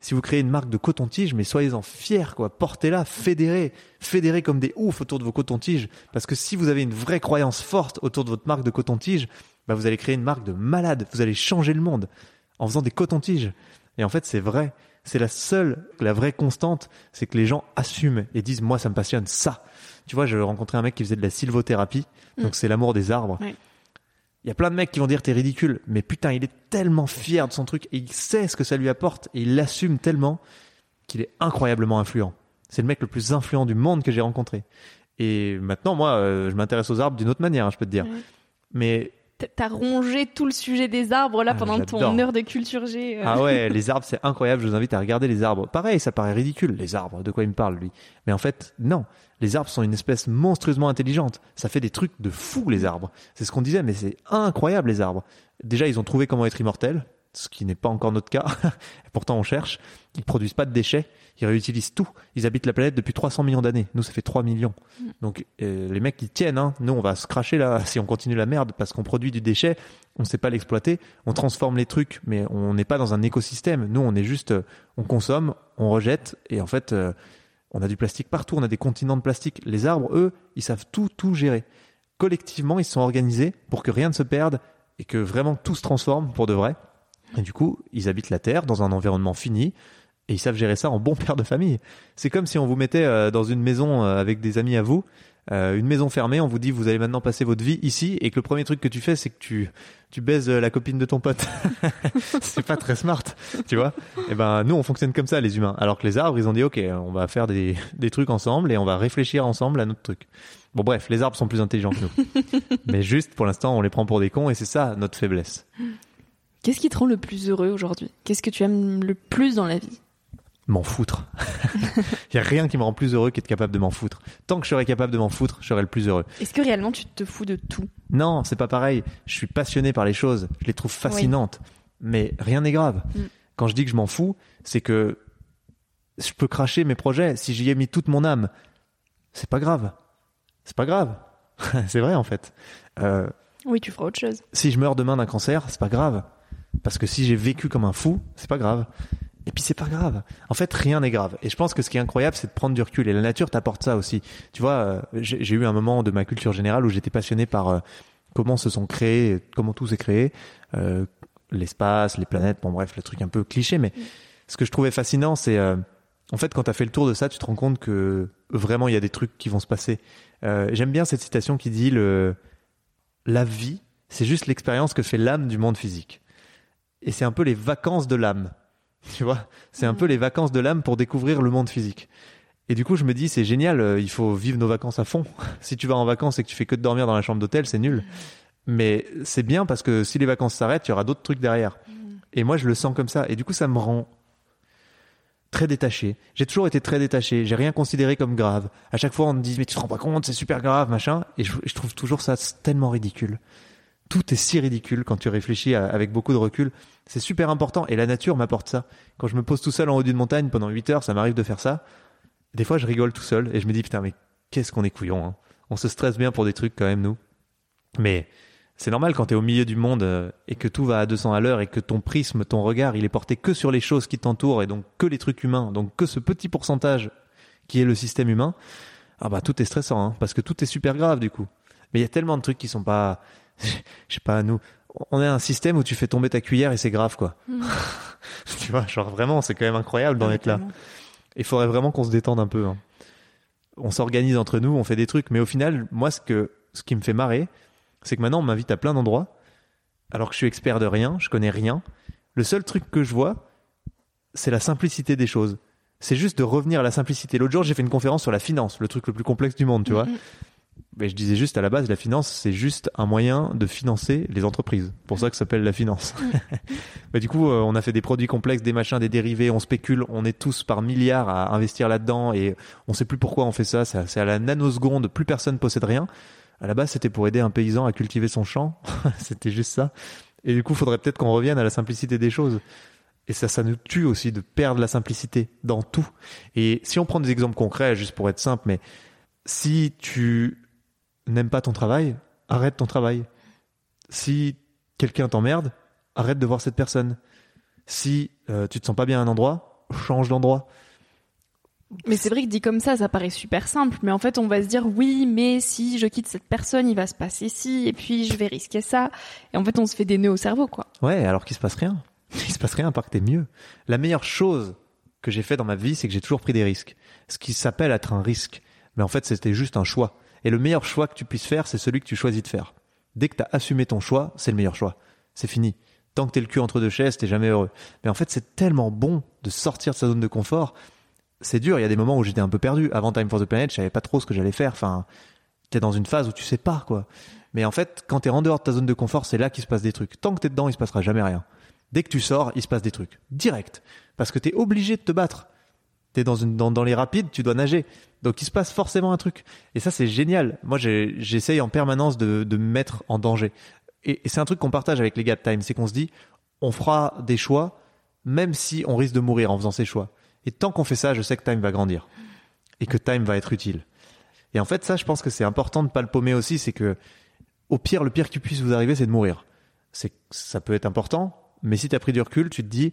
si vous créez une marque de coton-tige, mais soyez-en fiers, quoi. Portez-la, fédérez, fédérez comme des oufs autour de vos coton-tiges. Parce que si vous avez une vraie croyance forte autour de votre marque de coton-tige, bah, vous allez créer une marque de malade. Vous allez changer le monde en faisant des coton-tiges. Et en fait, c'est vrai. C'est la seule, la vraie constante, c'est que les gens assument et disent, moi, ça me passionne, ça. Tu vois, je rencontrais un mec qui faisait de la sylvothérapie. Donc, mm. c'est l'amour des arbres. Il y a plein de mecs qui vont dire t'es ridicule, mais putain, il est tellement fier de son truc et il sait ce que ça lui apporte et il l'assume tellement qu'il est incroyablement influent. C'est le mec le plus influent du monde que j'ai rencontré. Et maintenant, moi, euh, je m'intéresse aux arbres d'une autre manière, hein, je peux te dire. Mais T'as rongé tout le sujet des arbres là ah, pendant ton heure de culture G. Euh. Ah ouais, <laughs> les arbres c'est incroyable. Je vous invite à regarder les arbres. Pareil, ça paraît ridicule les arbres. De quoi il me parle lui Mais en fait, non. Les arbres sont une espèce monstrueusement intelligente. Ça fait des trucs de fou les arbres. C'est ce qu'on disait, mais c'est incroyable les arbres. Déjà, ils ont trouvé comment être immortels ce qui n'est pas encore notre cas. <laughs> Pourtant, on cherche. Ils produisent pas de déchets. Ils réutilisent tout. Ils habitent la planète depuis 300 millions d'années. Nous, ça fait 3 millions. Mm. Donc, euh, les mecs, ils tiennent. Hein. Nous, on va se cracher là <laughs> si on continue la merde parce qu'on produit du déchet. On ne sait pas l'exploiter. On transforme les trucs, mais on n'est pas dans un écosystème. Nous, on est juste, euh, on consomme, on rejette. Et en fait, euh, on a du plastique partout. On a des continents de plastique. Les arbres, eux, ils savent tout, tout gérer. Collectivement, ils sont organisés pour que rien ne se perde et que vraiment tout se transforme pour de vrai. Et du coup, ils habitent la Terre dans un environnement fini et ils savent gérer ça en bon père de famille. C'est comme si on vous mettait euh, dans une maison euh, avec des amis à vous, euh, une maison fermée, on vous dit vous allez maintenant passer votre vie ici et que le premier truc que tu fais c'est que tu tu baises la copine de ton pote. <laughs> c'est pas très smart, tu vois Et eh ben nous on fonctionne comme ça les humains. Alors que les arbres ils ont dit OK, on va faire des des trucs ensemble et on va réfléchir ensemble à notre truc. Bon bref, les arbres sont plus intelligents que nous. <laughs> Mais juste pour l'instant, on les prend pour des cons et c'est ça notre faiblesse. Qu'est-ce qui te rend le plus heureux aujourd'hui? Qu'est-ce que tu aimes le plus dans la vie? M'en foutre. <laughs> Il y a rien qui me rend plus heureux qu'être capable de m'en foutre. Tant que je serai capable de m'en foutre, je serai le plus heureux. Est-ce que réellement tu te fous de tout? Non, c'est pas pareil. Je suis passionné par les choses, je les trouve fascinantes, mais rien n'est grave. Mm. Quand je dis que je m'en fous, c'est que je peux cracher mes projets si j'y ai mis toute mon âme. C'est pas grave. C'est pas grave. <laughs> c'est vrai en fait. Euh, oui, tu feras autre chose. Si je meurs demain d'un cancer, c'est pas grave. Parce que si j'ai vécu comme un fou, c'est pas grave. Et puis c'est pas grave. En fait, rien n'est grave. Et je pense que ce qui est incroyable, c'est de prendre du recul. Et la nature t'apporte ça aussi. Tu vois, euh, j'ai eu un moment de ma culture générale où j'étais passionné par euh, comment se sont créés, comment tout s'est créé, euh, l'espace, les planètes. Bon bref, le truc un peu cliché. Mais ce que je trouvais fascinant, c'est en fait quand t'as fait le tour de ça, tu te rends compte que vraiment il y a des trucs qui vont se passer. J'aime bien cette citation qui dit le la vie, c'est juste l'expérience que fait l'âme du monde physique et c'est un peu les vacances de l'âme. <laughs> Tu vois, c'est un peu les vacances de l'âme pour découvrir le monde physique. Et du coup, je me dis, c'est génial, euh, il faut vivre nos vacances à fond. <laughs> si tu vas en vacances et que tu fais que de dormir dans la chambre d'hôtel, c'est nul. Mais c'est bien parce que si les vacances s'arrêtent, il y aura d'autres trucs derrière. Et moi, je le sens comme ça. Et du coup, ça me rend très détaché. J'ai toujours été très détaché. J'ai rien considéré comme grave. À chaque fois, on me dit, mais tu te rends pas compte, c'est super grave, machin. Et je, je trouve toujours ça tellement ridicule tout est si ridicule quand tu réfléchis avec beaucoup de recul. C'est super important et la nature m'apporte ça. Quand je me pose tout seul en haut d'une montagne pendant 8 heures, ça m'arrive de faire ça. Des fois, je rigole tout seul et je me dis putain mais qu'est-ce qu'on est couillon. Hein. On se stresse bien pour des trucs quand même nous. Mais c'est normal quand tu es au milieu du monde euh, et que tout va à 200 à l'heure et que ton prisme, ton regard, il est porté que sur les choses qui t'entourent et donc que les trucs humains, donc que ce petit pourcentage qui est le système humain. Ah bah tout est stressant hein, parce que tout est super grave du coup. Mais il y a tellement de trucs qui sont pas <laughs> je sais pas, nous, on est un système où tu fais tomber ta cuillère et c'est grave, quoi. Mm. <laughs> tu vois, genre vraiment, c'est quand même incroyable d'en être là. Il faudrait vraiment qu'on se détende un peu. Hein. On s'organise entre nous, on fait des trucs, mais au final, moi, ce que, ce qui me fait marrer, c'est que maintenant, on m'invite à plein d'endroits, alors que je suis expert de rien, je connais rien. Le seul truc que je vois, c'est la simplicité des choses. C'est juste de revenir à la simplicité. L'autre jour, j'ai fait une conférence sur la finance, le truc le plus complexe du monde, tu vois. Mais je disais juste à la base, la finance, c'est juste un moyen de financer les entreprises. Pour ça que ça s'appelle la finance. <laughs> Mais du coup, euh, on a fait des produits complexes, des machins, des dérivés, on spécule, on est tous par milliards à investir là-dedans et on sait plus pourquoi on fait ça. C'est à la nanoseconde, plus personne possède rien. À la base, c'était pour aider un paysan à cultiver son champ. <laughs> c'était juste ça. Et du coup, faudrait peut-être qu'on revienne à la simplicité des choses. Et ça, ça nous tue aussi de perdre la simplicité dans tout. Et si on prend des exemples concrets, juste pour être simple, mais si tu n'aimes pas ton travail, arrête ton travail. Si quelqu'un t'emmerde, arrête de voir cette personne. Si euh, tu te sens pas bien à un endroit, change d'endroit. Mais c'est vrai que dit comme ça, ça paraît super simple. Mais en fait, on va se dire oui, mais si je quitte cette personne, il va se passer ci, et puis je vais risquer ça. Et en fait, on se fait des nœuds au cerveau, quoi. Ouais, alors qu'il se passe rien. <laughs> Il se passe rien, à part que t'es mieux. La meilleure chose que j'ai fait dans ma vie, c'est que j'ai toujours pris des risques. Ce qui s'appelle être un risque. Mais en fait, c'était juste un choix. Et le meilleur choix que tu puisses faire, c'est celui que tu choisis de faire. Dès que tu as assumé ton choix, c'est le meilleur choix. C'est fini. Tant que t'es le cul entre deux chaises, t'es jamais heureux. Mais en fait, c'est tellement bon de sortir de sa zone de confort. C'est dur. Il y a des moments où j'étais un peu perdu. Avant Time for the Planet, je savais pas trop ce que j'allais faire. Enfin, t'es dans une phase où tu sais pas, quoi. Mais en fait, quand t'es en dehors de ta zone de confort, c'est là qu'il se passe des trucs. Tant que t'es dedans, il se passera jamais rien. Dès que tu sors, il se passe des trucs. Direct. Parce que t'es obligé de te battre. T'es dans dans, les rapides, tu dois nager. Donc il se passe forcément un truc. Et ça, c'est génial. Moi, j'essaye en permanence de, de me mettre en danger. Et, c'est un truc qu'on partage avec les gars de Time, c'est qu'on se dit, on fera des choix, même si on risque de mourir en faisant ces choix. Et tant qu'on fait ça, je sais que Time va grandir. Et que Time va être utile. Et en fait, ça, je pense que c'est important de pas le paumer aussi, c'est que, au pire, le pire qui puisse vous arriver, c'est de mourir. C'est, ça peut être important, mais si tu as pris du recul, tu te dis,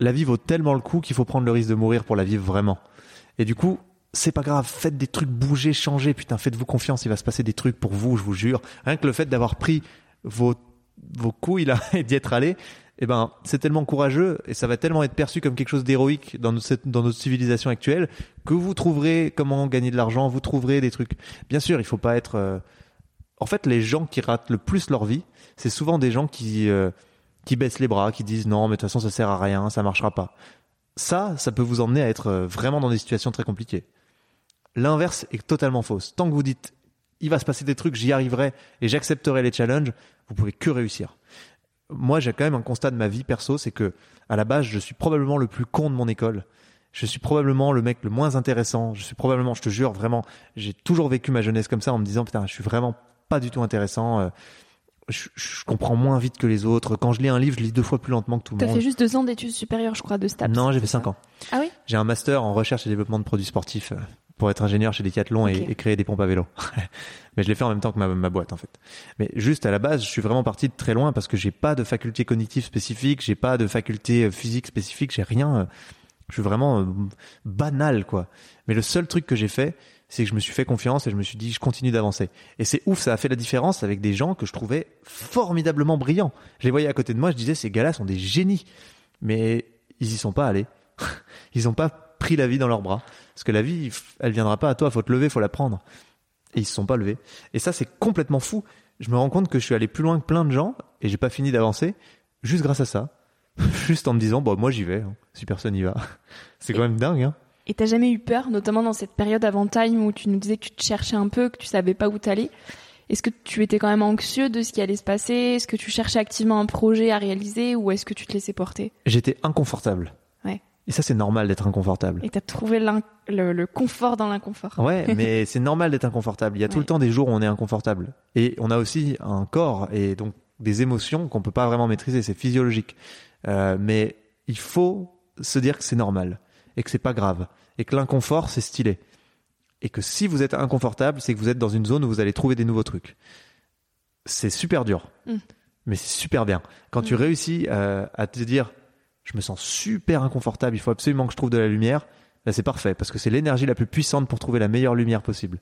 la vie vaut tellement le coup qu'il faut prendre le risque de mourir pour la vivre vraiment. Et du coup, c'est pas grave, faites des trucs, bougez, changez, putain, faites-vous confiance, il va se passer des trucs pour vous, je vous jure. Rien que le fait d'avoir pris vos, vos couilles là <laughs> et d'y être allé, eh ben, c'est tellement courageux et ça va tellement être perçu comme quelque chose d'héroïque dans notre, dans notre civilisation actuelle que vous trouverez comment gagner de l'argent, vous trouverez des trucs. Bien sûr, il faut pas être. Euh, en fait, les gens qui ratent le plus leur vie, c'est souvent des gens qui euh, qui baissent les bras, qui disent non, mais de toute façon ça sert à rien, ça marchera pas. Ça, ça peut vous emmener à être euh, vraiment dans des situations très compliquées. L'inverse est totalement fausse. Tant que vous dites il va se passer des trucs, j'y arriverai et j'accepterai les challenges, vous pouvez que réussir. Moi, j'ai quand même un constat de ma vie perso, c'est que à la base, je suis probablement le plus con de mon école. Je suis probablement le mec le moins intéressant. Je suis probablement, je te jure, vraiment, j'ai toujours vécu ma jeunesse comme ça en me disant putain, je suis vraiment pas du tout intéressant. Euh, je, comprends moins vite que les autres. Quand je lis un livre, je lis deux fois plus lentement que tout le monde. T'as fait juste deux ans d'études supérieures, je crois, de STAPS. Non, j'ai fait cinq ans. Ah oui? J'ai un master en recherche et développement de produits sportifs euh, pour être ingénieur chez Decathlon et, et, créer des pompes à vélo. <laughs> Mais je l'ai fait en même temps que ma, ma, boîte, en fait. Mais juste à la base, je suis vraiment parti de très loin parce que j'ai pas de faculté cognitive spécifique, j'ai pas de faculté euh, physique spécifique, j'ai rien. Euh, je suis vraiment banal, quoi. Mais le seul truc que j'ai fait, c'est que je me suis fait confiance et je me suis dit je continue d'avancer. Et c'est ouf, ça a fait la différence avec des gens que je trouvais formidablement brillants. Je les voyais à côté de moi, je disais ces gars-là sont des génies. Mais ils y sont pas allés. <laughs> ils ont pas pris la vie dans leurs bras parce que la vie elle viendra pas à toi, faut te lever, faut la prendre. Et ils se sont pas levés. Et ça c'est complètement fou. Je me rends compte que je suis allé plus loin que plein de gens et j'ai pas fini d'avancer juste grâce à ça. <laughs> juste en me disant bon moi j'y vais hein, si personne y va. <laughs> c'est quand même dingue hein. Et t'as jamais eu peur, notamment dans cette période avant Time où tu nous disais que tu te cherchais un peu, que tu savais pas où t'allais? Est-ce que tu étais quand même anxieux de ce qui allait se passer? Est-ce que tu cherchais activement un projet à réaliser ou est-ce que tu te laissais porter? J'étais inconfortable. Ouais. Et ça, c'est normal d'être inconfortable. Et t'as trouvé le, le, confort dans l'inconfort. Ouais, <laughs> mais c'est normal d'être inconfortable. Il y a tout le temps des jours où on est inconfortable. Et on a aussi un corps et donc des émotions qu'on peut pas vraiment maîtriser. C'est physiologique. Euh, mais il faut se dire que c'est normal et que c'est pas grave et que l'inconfort c'est stylé et que si vous êtes inconfortable, c'est que vous êtes dans une zone où vous allez trouver des nouveaux trucs. C'est super dur, mm. mais c'est super bien. Quand tu mm. réussis euh, à te dire, je me sens super inconfortable, il faut absolument que je trouve de la lumière, là c'est parfait parce que c'est l'énergie la plus puissante pour trouver la meilleure lumière possible.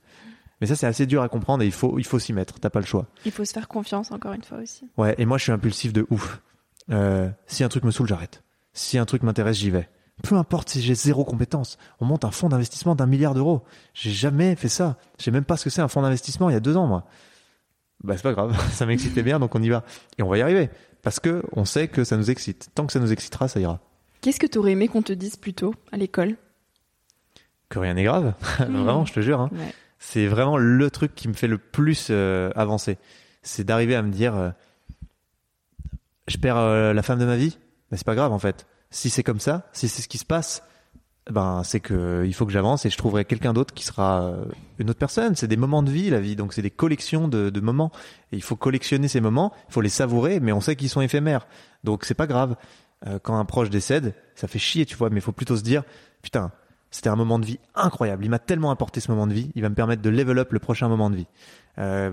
Mais ça c'est assez dur à comprendre et il faut il faut s'y mettre. T'as pas le choix. Il faut se faire confiance encore une fois aussi. Ouais, et moi je suis impulsif de ouf. Euh, si un truc me saoule, j'arrête. Si un truc m'intéresse, j'y vais. Peu importe si j'ai zéro compétence. On monte un fonds d'investissement d'un milliard d'euros. J'ai jamais fait ça. Je sais même pas ce que c'est un fonds d'investissement il y a deux ans, moi. Bah, c'est pas grave. <laughs> ça m'excitait bien, donc on y va. Et on va y arriver. Parce que on sait que ça nous excite. Tant que ça nous excitera, ça ira. Qu'est-ce que tu aurais aimé qu'on te dise plus tôt à l'école? Que rien n'est grave. <laughs> Vraiment, je te jure. Hein. C'est vraiment le truc qui me fait le plus euh, avancer. C'est d'arriver à me dire, euh, je perds euh, la femme de ma vie, mais c'est pas grave en fait. Si c'est comme ça, si c'est ce qui se passe, ben c'est que il faut que j'avance et je trouverai quelqu'un d'autre qui sera euh, une autre personne. C'est des moments de vie, la vie, donc c'est des collections de, moments. Et il faut collectionner ces moments, il faut les savourer, mais on sait qu'ils sont éphémères, donc c'est pas grave. Euh, quand un proche décède, ça fait chier, tu vois, mais il faut plutôt se dire, putain, c'était un moment de vie incroyable. Il m'a tellement apporté ce moment de vie, il va me permettre de level up le prochain moment de vie. Euh,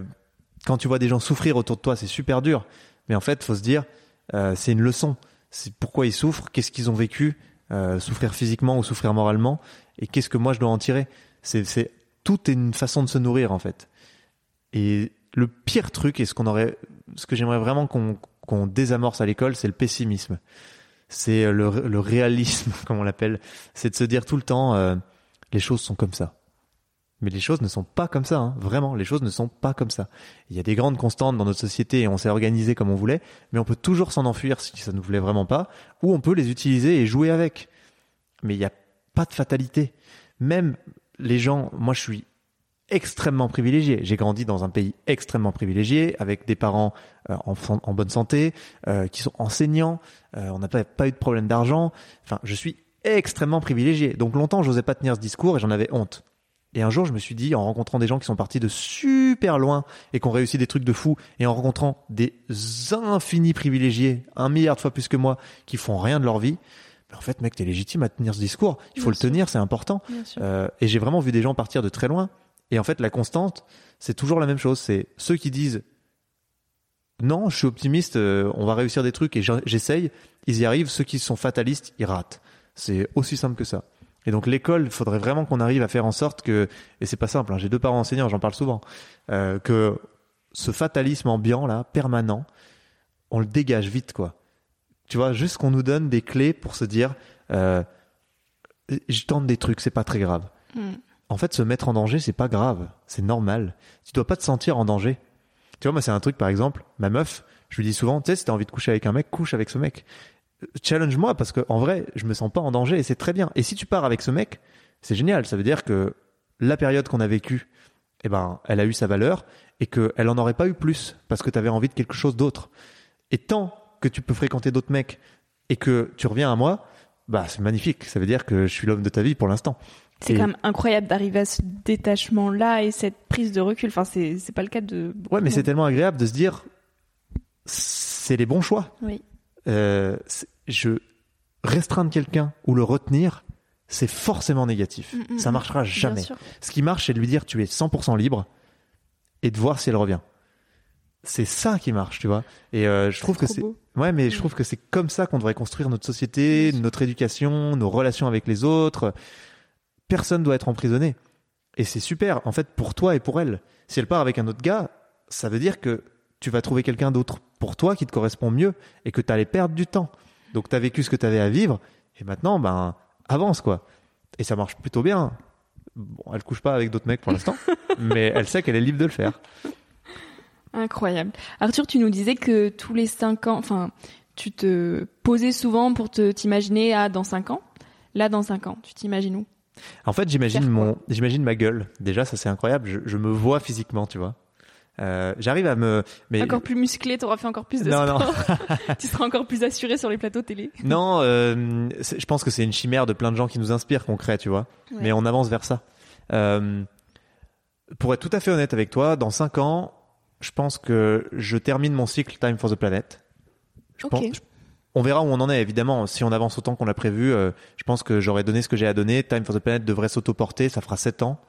quand tu vois des gens souffrir autour de toi, c'est super dur, mais en fait, faut se dire, c'est une leçon. C'est pourquoi ils souffrent, qu'est-ce qu'ils ont vécu, euh, souffrir physiquement ou souffrir moralement, et qu'est-ce que moi je dois en tirer. C'est, tout est une façon de se nourrir en fait. Et le pire truc, et ce qu'on aurait, ce que j'aimerais vraiment qu'on, qu'on désamorce à l'école, c'est le pessimisme. C'est le, le réalisme, <laughs> comme on l'appelle. C'est de se dire tout le temps, euh, les choses sont comme ça. Mais les choses ne sont pas comme ça, hein. vraiment, les choses ne sont pas comme ça. Il y a des grandes constantes dans notre société et on s'est organisé comme on voulait, mais on peut toujours s'en enfuir si ça ne voulait vraiment pas, ou on peut les utiliser et jouer avec. Mais il n'y a pas de fatalité. Même les gens, moi je suis extrêmement privilégié. J'ai grandi dans un pays extrêmement privilégié, avec des parents euh, en, bonne santé, euh, qui sont enseignants, euh, on n'a pas, eu de problème d'argent. Enfin, je suis extrêmement privilégié. Donc longtemps, j'osais pas tenir ce discours et j'en avais honte. Et un jour, je me suis dit, en rencontrant des gens qui sont partis de super loin et qui ont réussi des trucs de fou, et en rencontrant des infinis privilégiés, un milliard de fois plus que moi, qui font rien de leur vie, ben en fait, mec, t'es légitime à tenir ce discours. Il faut Bien le sûr. tenir, c'est important. Euh, et j'ai vraiment vu des gens partir de très loin. Et en fait, la constante, c'est toujours la même chose. C'est ceux qui disent non, je suis optimiste, euh, on va réussir des trucs et j'essaye. Ils y arrivent. Ceux qui sont fatalistes, ils ratent. C'est aussi simple que ça. Et donc l'école, il faudrait vraiment qu'on arrive à faire en sorte que, et c'est pas simple, hein, j'ai deux parents enseignants, j'en parle souvent, euh, que ce fatalisme ambiant là, permanent, on le dégage vite quoi. Tu vois, juste qu'on nous donne des clés pour se dire, euh, je tente des trucs, c'est pas très grave. Mm. En fait, se mettre en danger, c'est pas grave, c'est normal. Tu dois pas te sentir en danger. Tu vois, moi, c'est un truc, par exemple, ma meuf, je lui dis souvent, tu sais, si t'as envie de coucher avec un mec, couche avec ce mec. Challenge-moi, parce que en vrai, je me sens pas en danger et c'est très bien. Et si tu pars avec ce mec, c'est génial. Ça veut dire que la période qu'on a vécue, eh ben, elle a eu sa valeur et qu'elle en aurait pas eu plus parce que t'avais envie de quelque chose d'autre. Et tant que tu peux fréquenter d'autres mecs et que tu reviens à moi, bah, c'est magnifique. Ça veut dire que je suis l'homme de ta vie pour l'instant. C'est Et- quand même incroyable d'arriver à ce détachement-là et cette prise de recul. Enfin, c'est c'est pas le cas de. Ouais, mais c'est tellement agréable de se dire, c'est les bons choix. Oui. Euh, je restreindre quelqu'un ou le retenir, c'est forcément négatif. Mm, mm, Ça marchera jamais. Ce qui marche, c'est de lui dire tu es 100% libre et de voir si elle revient. C'est ça qui marche, tu vois. Et euh, je trouve que c'est ouais, mais je Mm. trouve que c'est comme ça qu'on devrait construire notre société, notre éducation, nos relations avec les autres. Personne doit être emprisonné. Et c'est super, en fait, pour toi et pour elle. Si elle part avec un autre gars, ça veut dire que tu vas trouver quelqu'un d'autre pour toi qui te correspond mieux et que tu allais perdre du temps. Donc tu as vécu ce que tu avais à vivre et maintenant, ben, avance quoi. Et ça marche plutôt bien. Bon, elle couche pas avec d'autres mecs pour l'instant, <laughs> mais elle sait qu'elle est libre de le faire. Incroyable. Arthur, tu nous disais que tous les cinq ans, enfin, tu te posais souvent pour te t'imaginer à dans cinq ans. Là, dans cinq ans, tu t'imagines où? En fait, j'imagine mon, j'imagine ma gueule. Déjà, ça c'est incroyable. Je, je me vois physiquement, tu vois. Euh, J'arrive à me, mais Encore plus musclé, t'auras fait encore plus de Non, non. sport. <laughs> <laughs> tu seras encore plus assuré sur les plateaux télé. <laughs> non, euh, je pense que c'est une chimère de plein de gens qui nous inspirent qu'on crée, tu vois. Ouais. Mais on avance vers ça. Euh, pour être tout à fait honnête avec toi, dans cinq ans, je pense que je termine mon cycle Time for the Planet. Je Ok. pense- je- on verra où on en est, évidemment. Si on avance autant qu'on l'a prévu, euh, je pense que j'aurais donné ce que j'ai à donner. Time for the Planet devrait s'autoporter, ça fera 7 ans.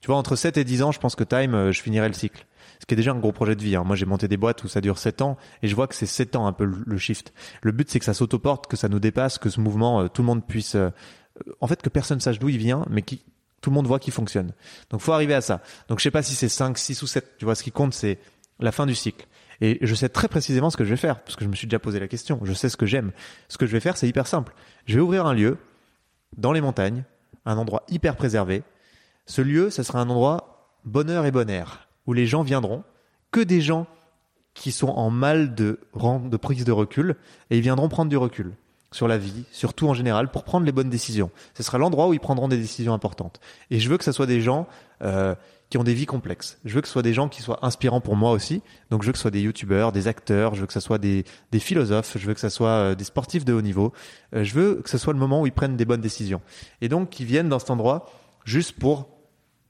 Tu vois, entre 7 et 10 ans, je pense que Time, euh, je finirai le cycle. Ce qui est déjà un gros projet de vie. hein. Moi, j'ai monté des boîtes où ça dure 7 ans et je vois que c'est 7 ans un peu le- shift. Le but, c'est que ça s'autoporte, que ça nous dépasse, que ce mouvement, euh, tout le monde puisse... euh, euh, en fait, que personne sache d'où il vient, mais qui tout le monde voit qu'il fonctionne. Donc, faut arriver à ça. Donc, je sais pas si c'est 5, 6 ou 7. Tu vois, ce qui compte, c'est la fin du cycle. Et je sais très précisément ce que je vais faire, parce que je me suis déjà posé la question. Je sais ce que j'aime. Ce que je vais faire, c'est hyper simple. Je vais ouvrir un lieu dans les montagnes, un endroit hyper préservé. Ce lieu, ce sera un endroit bonheur et bon air, où les gens viendront, que des gens qui sont en mal de, de prise de recul, et ils viendront prendre du recul sur la vie, sur tout en général, pour prendre les bonnes décisions. Ce sera l'endroit où ils prendront des décisions importantes. Et je veux que ce soit des gens euh, qui ont des vies complexes. Je veux que ce soit des gens qui soient inspirants pour moi aussi. Donc je veux que ce soit des youtubeurs, des acteurs, je veux que ce soit des, des philosophes, je veux que ce soit euh, des sportifs de haut niveau. Euh, je veux que ce soit le moment où ils prennent des bonnes décisions. Et donc qu'ils viennent dans cet endroit juste pour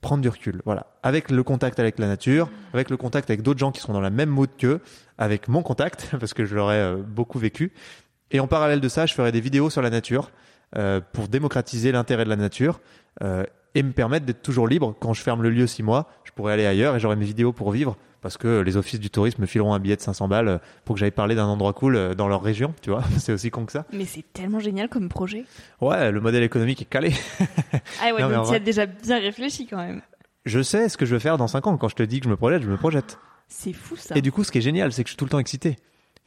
prendre du recul. Voilà. Avec le contact avec la nature, avec le contact avec d'autres gens qui sont dans la même mood qu'eux, avec mon contact, <laughs> parce que je l'aurais euh, beaucoup vécu. Et en parallèle de ça, je ferai des vidéos sur la nature euh, pour démocratiser l'intérêt de la nature euh, et me permettre d'être toujours libre. Quand je ferme le lieu six mois, je pourrais aller ailleurs et j'aurai mes vidéos pour vivre parce que les offices du tourisme me fileront un billet de 500 balles pour que j'aille parler d'un endroit cool euh, dans leur région, tu vois. <laughs> C'est aussi con que ça. Mais c'est tellement génial comme projet. Ouais, le modèle économique est calé. <laughs> Ah ouais, Non, donc tu vrai- as déjà bien réfléchi quand même. Je sais ce que je veux faire dans cinq ans. Quand je te dis que je me projette, je me projette. C'est fou ça. Et du coup, ce qui est génial, c'est que je suis tout le temps excité.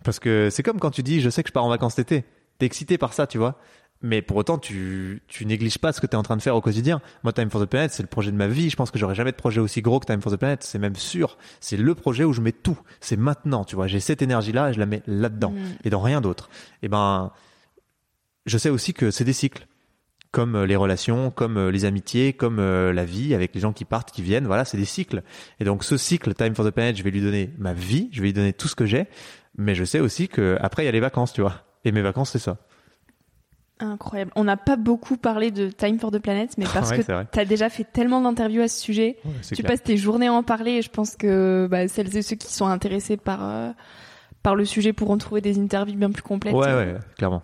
Parce que c'est comme quand tu dis, je sais que je pars en vacances cet été. T'es excité par ça, tu vois. Mais pour autant, tu, tu négliges pas ce que tu es en train de faire au quotidien. Moi, Time for the Planet, c'est le projet de ma vie. Je pense que j'aurai jamais de projet aussi gros que Time for the Planet. C'est même sûr. C'est le projet où je mets tout. C'est maintenant, tu vois. J'ai cette énergie-là et je la mets là-dedans. Mm. Et dans rien d'autre. Et ben, je sais aussi que c'est des cycles. Comme euh, les relations, comme euh, les amitiés, comme euh, la vie avec les gens qui partent, qui viennent. Voilà, c'est des cycles. Et donc, ce cycle, Time for the Planet, je vais lui donner ma vie. Je vais lui donner tout ce que j'ai. Mais je sais aussi que après, il y a les vacances, tu vois. Et mes vacances, c'est ça. Incroyable. On n'a pas beaucoup parlé de Time for the Planet, mais <laughs> parce Ouais, que tu as déjà fait tellement d'interviews à ce sujet. Tu clair. passes tes journées à en parler et je pense que bah, celles et ceux qui sont intéressés par, euh, par le sujet pourront trouver des interviews bien plus complètes. Ouais, euh, ouais, clairement.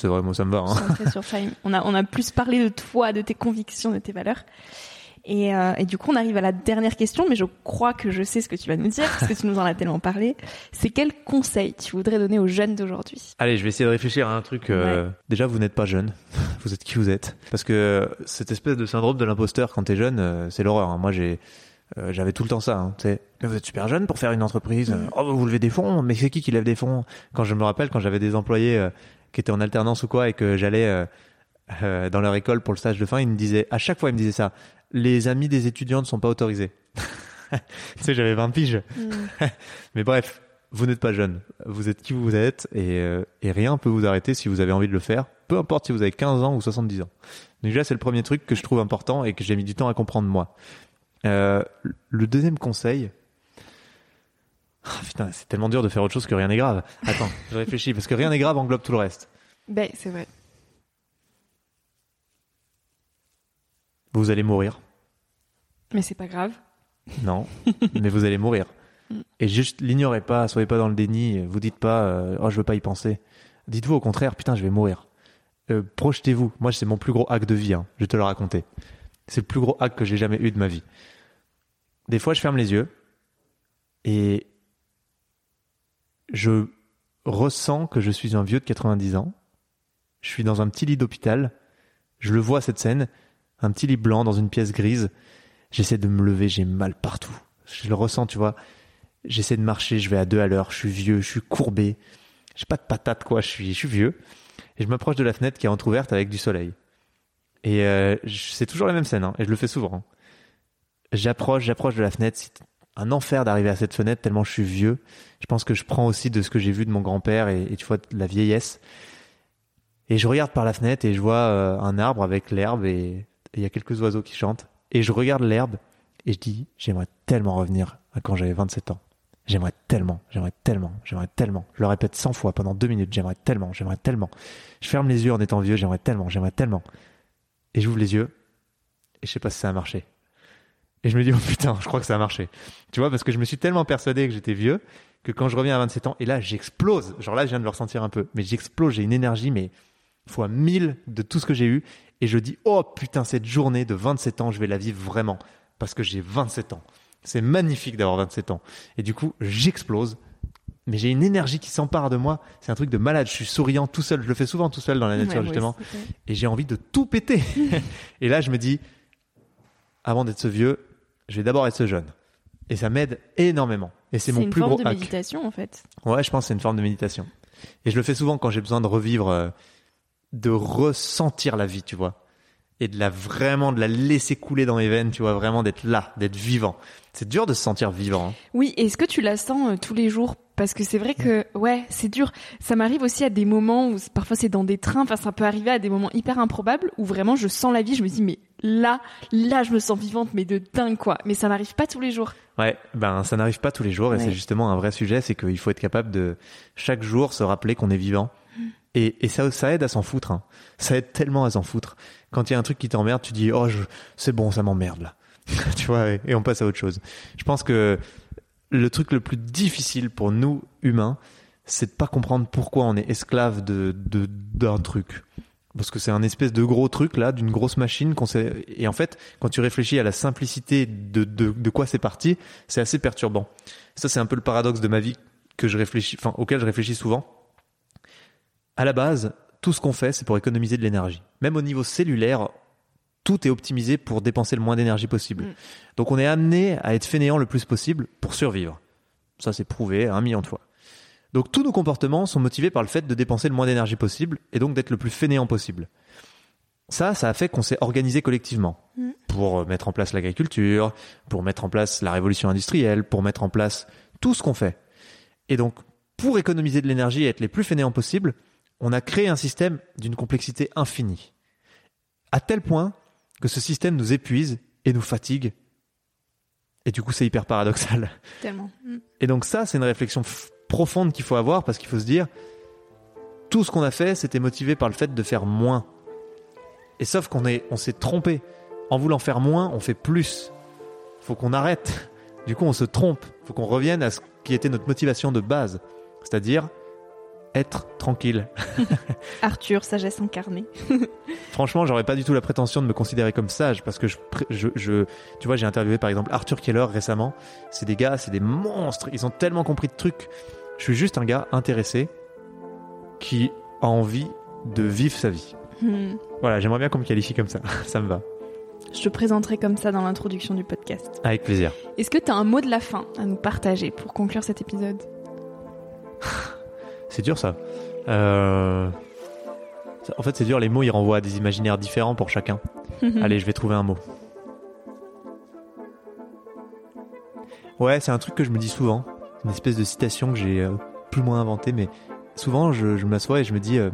C'est vrai, moi, ça me va. Hein. centrées sur Time. On a, on a plus parlé de toi, de tes convictions, de tes valeurs. Et, euh, et du coup, on arrive à la dernière question, mais je crois que je sais ce que tu vas nous dire, parce que tu nous en as tellement parlé. C'est quel conseil tu voudrais donner aux jeunes d'aujourd'hui? Allez, je vais essayer de réfléchir à un truc. euh, Déjà, vous n'êtes pas jeune. <laughs> Vous êtes qui vous êtes. Parce que cette espèce de syndrome de l'imposteur quand t'es jeune, euh, c'est l'horreur. hein. Moi, j'ai, euh, j'avais tout le temps ça. Hein, tu sais. mais vous êtes super jeune pour faire une entreprise. Mhm. Oh, vous levez des fonds. Mais c'est qui qui lève des fonds? Quand je me rappelle, quand j'avais des employés euh, qui étaient en alternance ou quoi, et que j'allais euh, euh, dans leur école pour le stage de fin, ils me disaient, à chaque fois, ils me disaient ça. Les amis des étudiants ne sont pas autorisés. <laughs> tu sais, j'avais 20 piges. <laughs> Mais bref, vous n'êtes pas jeune. Vous êtes qui vous êtes et, euh, et rien peut vous arrêter si vous avez envie de le faire. Peu importe si vous avez 15 ans ou 70 ans. Donc déjà, c'est le premier truc que je trouve important et que j'ai mis du temps à comprendre moi. Euh, le deuxième conseil. Ah, putain, c'est tellement dur de faire autre chose que rien n'est grave. Attends, je réfléchis parce que rien n'est grave englobe tout le reste. Ben, c'est vrai. Vous allez mourir. Mais c'est pas grave. Non, mais vous allez mourir. Et juste l'ignorez pas, soyez pas dans le déni, vous dites pas euh, oh je veux pas y penser. Dites-vous au contraire putain je vais mourir. Euh, projetez-vous. Moi c'est mon plus gros hack de vie, hein. je vais te le raconter. C'est le plus gros hack que j'ai jamais eu de ma vie. Des fois je ferme les yeux et je ressens que je suis un vieux de 90 ans. Je suis dans un petit lit d'hôpital. Je le vois cette scène, un petit lit blanc dans une pièce grise. J'essaie de me lever, j'ai mal partout. Je le ressens, tu vois. J'essaie de marcher, je vais à deux à l'heure, je suis vieux, je suis courbé. J'ai pas de patate, quoi, je suis, vieux. Et je m'approche de la fenêtre qui est entrouverte avec du soleil. Et euh, c'est toujours la même scène, hein, et je le fais souvent. hein. J'approche, j'approche de la fenêtre. C'est un enfer d'arriver à cette fenêtre tellement je suis vieux. Je pense que je prends aussi de ce que j'ai vu de mon grand-père et, tu vois, de la vieillesse. Et je regarde par la fenêtre et je vois euh, un arbre avec l'herbe et il y a quelques oiseaux qui chantent. Et je regarde l'herbe et je dis, j'aimerais tellement revenir à quand j'avais 27 ans. J'aimerais tellement, j'aimerais tellement, j'aimerais tellement. Je le répète 100 fois pendant deux minutes, j'aimerais tellement, j'aimerais tellement. Je ferme les yeux en étant vieux, j'aimerais tellement, j'aimerais tellement. Et j'ouvre les yeux et je sais pas si ça a marché. Et je me dis, oh putain, je crois que ça a marché. Tu vois, parce que je me suis tellement persuadé que j'étais vieux que quand je reviens à 27 ans, et là, j'explose. Genre là, je viens de le ressentir un peu, mais j'explose, j'ai une énergie, mais fois 1000 de tout ce que j'ai eu. Et je dis, oh putain, cette journée de 27 ans, je vais la vivre vraiment. Parce que j'ai 27 ans. C'est magnifique d'avoir 27 ans. Et du coup, j'explose. Mais j'ai une énergie qui s'empare de moi. C'est un truc de malade. Je suis souriant tout seul. Je le fais souvent tout seul dans la nature, Ouais, justement. Et j'ai envie de tout péter. <laughs> et là, je me dis, avant d'être ce vieux, je vais d'abord être ce jeune. Et ça m'aide énormément. Et c'est mon une plus forme gros de hack. méditation en fait. Ouais, je pense que c'est une forme de méditation. Et je le fais souvent quand j'ai besoin de revivre, euh, de ressentir la vie, tu vois. Et de la vraiment, de la laisser couler dans mes veines, tu vois, vraiment d'être là, d'être vivant. C'est dur de se sentir vivant. hein. Oui, et est-ce que tu la sens euh, tous les jours? Parce que c'est vrai que, ouais, c'est dur. Ça m'arrive aussi à des moments où, parfois c'est dans des trains, enfin ça peut arriver à des moments hyper improbables où vraiment je sens la vie, je me dis, mais là, là, je me sens vivante, mais de dingue, quoi. Mais ça n'arrive pas tous les jours. Ouais, ben ça n'arrive pas tous les jours et Ouais. c'est justement un vrai sujet, c'est qu'il faut être capable de chaque jour se rappeler qu'on est vivant. Et, et ça, ça aide à s'en foutre. hein. Ça aide tellement à s'en foutre. Quand il y a un truc qui t'emmerde, tu dis oh c'est bon, ça m'emmerde là. <laughs> tu vois, et, on passe à autre chose. Je pense que le truc le plus difficile pour nous humains, c'est de pas comprendre pourquoi on est esclave de de- d'un truc. Parce que c'est un espèce de gros truc là, d'une grosse machine qu'on sait. Et en fait, quand tu réfléchis à la simplicité de, de, de quoi c'est parti, c'est assez perturbant. Ça, c'est un peu le paradoxe de ma vie que je réfléchis, enfin, auquel je réfléchis souvent. À la base, tout ce qu'on fait, c'est pour économiser de l'énergie. Même au niveau cellulaire, tout est optimisé pour dépenser le moins d'énergie possible. Mm. Donc, on est amené à être fainéant le plus possible pour survivre. Ça, c'est prouvé un million de fois. Donc, tous nos comportements sont motivés par le fait de dépenser le moins d'énergie possible et donc d'être le plus fainéant possible. Ça, ça a fait qu'on s'est organisé collectivement Mm. pour euh, mettre en place l'agriculture, pour mettre en place la révolution industrielle, pour mettre en place tout ce qu'on fait. Et donc, pour économiser de l'énergie et être les plus fainéants possible, on a créé un système d'une complexité infinie. À tel point que ce système nous épuise et nous fatigue. Et du coup, c'est hyper paradoxal. Tellement. Et donc ça, c'est une réflexion profonde qu'il faut avoir parce qu'il faut se dire, tout ce qu'on a fait, c'était motivé par le fait de faire moins. Et sauf qu'on est, on s'est trompé. En voulant faire moins, on fait plus. Faut qu'on arrête. Du coup, on se trompe. Faut qu'on revienne à ce qui était notre motivation de base. C'est-à-dire être tranquille. <laughs> Arthur, sagesse incarnée. <laughs> Franchement, j'aurais pas du tout la prétention de me considérer comme sage parce que je, je- tu vois, j'ai interviewé par exemple Arthur Keller récemment. C'est des gars, c'est des monstres. Ils ont tellement compris de trucs. Je suis juste un gars intéressé qui a envie de vivre sa vie. Hmm. Voilà, j'aimerais bien qu'on me qualifie comme ça. <laughs> ça me va. Je te présenterai comme ça dans l'introduction du podcast. Avec plaisir. Est-ce que tu as un mot de la fin à nous partager pour conclure cet épisode? C'est dur ça. Euh, En fait, c'est dur. Les mots, ils renvoient à des imaginaires différents pour chacun. Allez, je vais trouver un mot. Ouais, c'est un truc que je me dis souvent. Une espèce de citation que j'ai euh, plus ou moins inventée, mais souvent je, je m'assois et je me dis euh,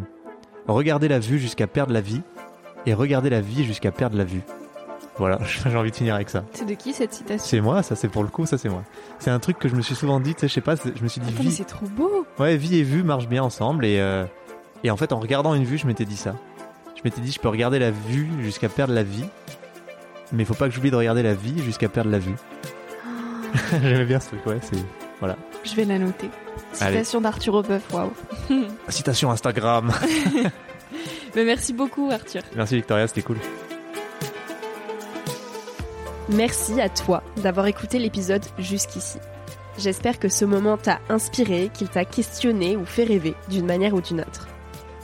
regardez la vue jusqu'à perdre la vie et regardez la vie jusqu'à perdre la vue. Voilà, <laughs> j'ai envie de finir avec ça. C'est de qui cette citation C'est moi, ça c'est pour le coup, ça c'est moi. C'est un truc que je me suis souvent dit, tu sais, je sais pas, je me suis dit Attends, mais vie, c'est trop beau ouais, vie et vue marchent bien ensemble et euh, et en fait en regardant une vue, je m'étais dit ça. Je m'étais dit je peux regarder la vue jusqu'à perdre la vie, mais il faut pas que j'oublie de regarder la vie jusqu'à perdre la vue. <laughs> J'aimais bien ce truc, ouais, c'est voilà. Je vais la noter. Allez. Citation d'Arthur Aubeuf, waouh. Citation Instagram. <laughs> Mais merci beaucoup Arthur. Merci Victoria, c'était cool. Merci à toi d'avoir écouté l'épisode jusqu'ici. J'espère que ce moment t'a inspiré, qu'il t'a questionné ou fait rêver d'une manière ou d'une autre.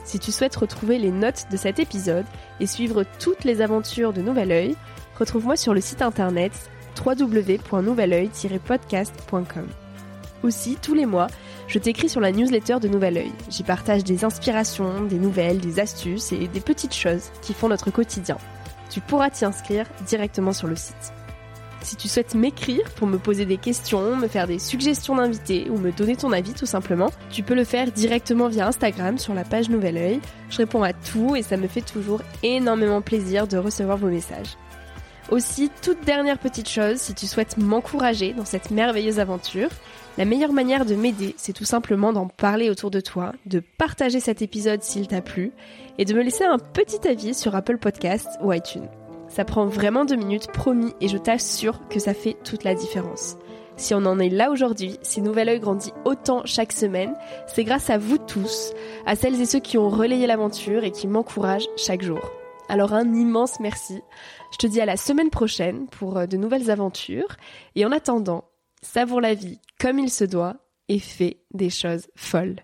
Si tu souhaites retrouver les notes de cet épisode et suivre toutes les aventures de Nouvel Oeil, retrouve-moi sur le site internet www.nouveloeil-podcast.com. Aussi, tous les mois, je t'écris sur la newsletter de Nouvel Oeil. J'y partage des inspirations, des nouvelles, des astuces et des petites choses qui font notre quotidien. Tu pourras t'y inscrire directement sur le site. Si tu souhaites m'écrire pour me poser des questions, me faire des suggestions d'invités ou me donner ton avis tout simplement, tu peux le faire directement via Instagram sur la page Nouvel Oeil. Je réponds à tout et ça me fait toujours énormément plaisir de recevoir vos messages. Aussi, toute dernière petite chose, si tu souhaites m'encourager dans cette merveilleuse aventure, la meilleure manière de m'aider, c'est tout simplement d'en parler autour de toi, de partager cet épisode s'il t'a plu et de me laisser un petit avis sur Apple Podcasts ou iTunes. Ça prend vraiment deux minutes, promis, et je t'assure que ça fait toute la différence. Si on en est là aujourd'hui, si Nouvel Oeil grandit autant chaque semaine, c'est grâce à vous tous, à celles et ceux qui ont relayé l'aventure et qui m'encouragent chaque jour. Alors un immense merci. Je te dis à la semaine prochaine pour euh, de nouvelles aventures. Et en attendant, savoure la vie comme il se doit et fais des choses folles.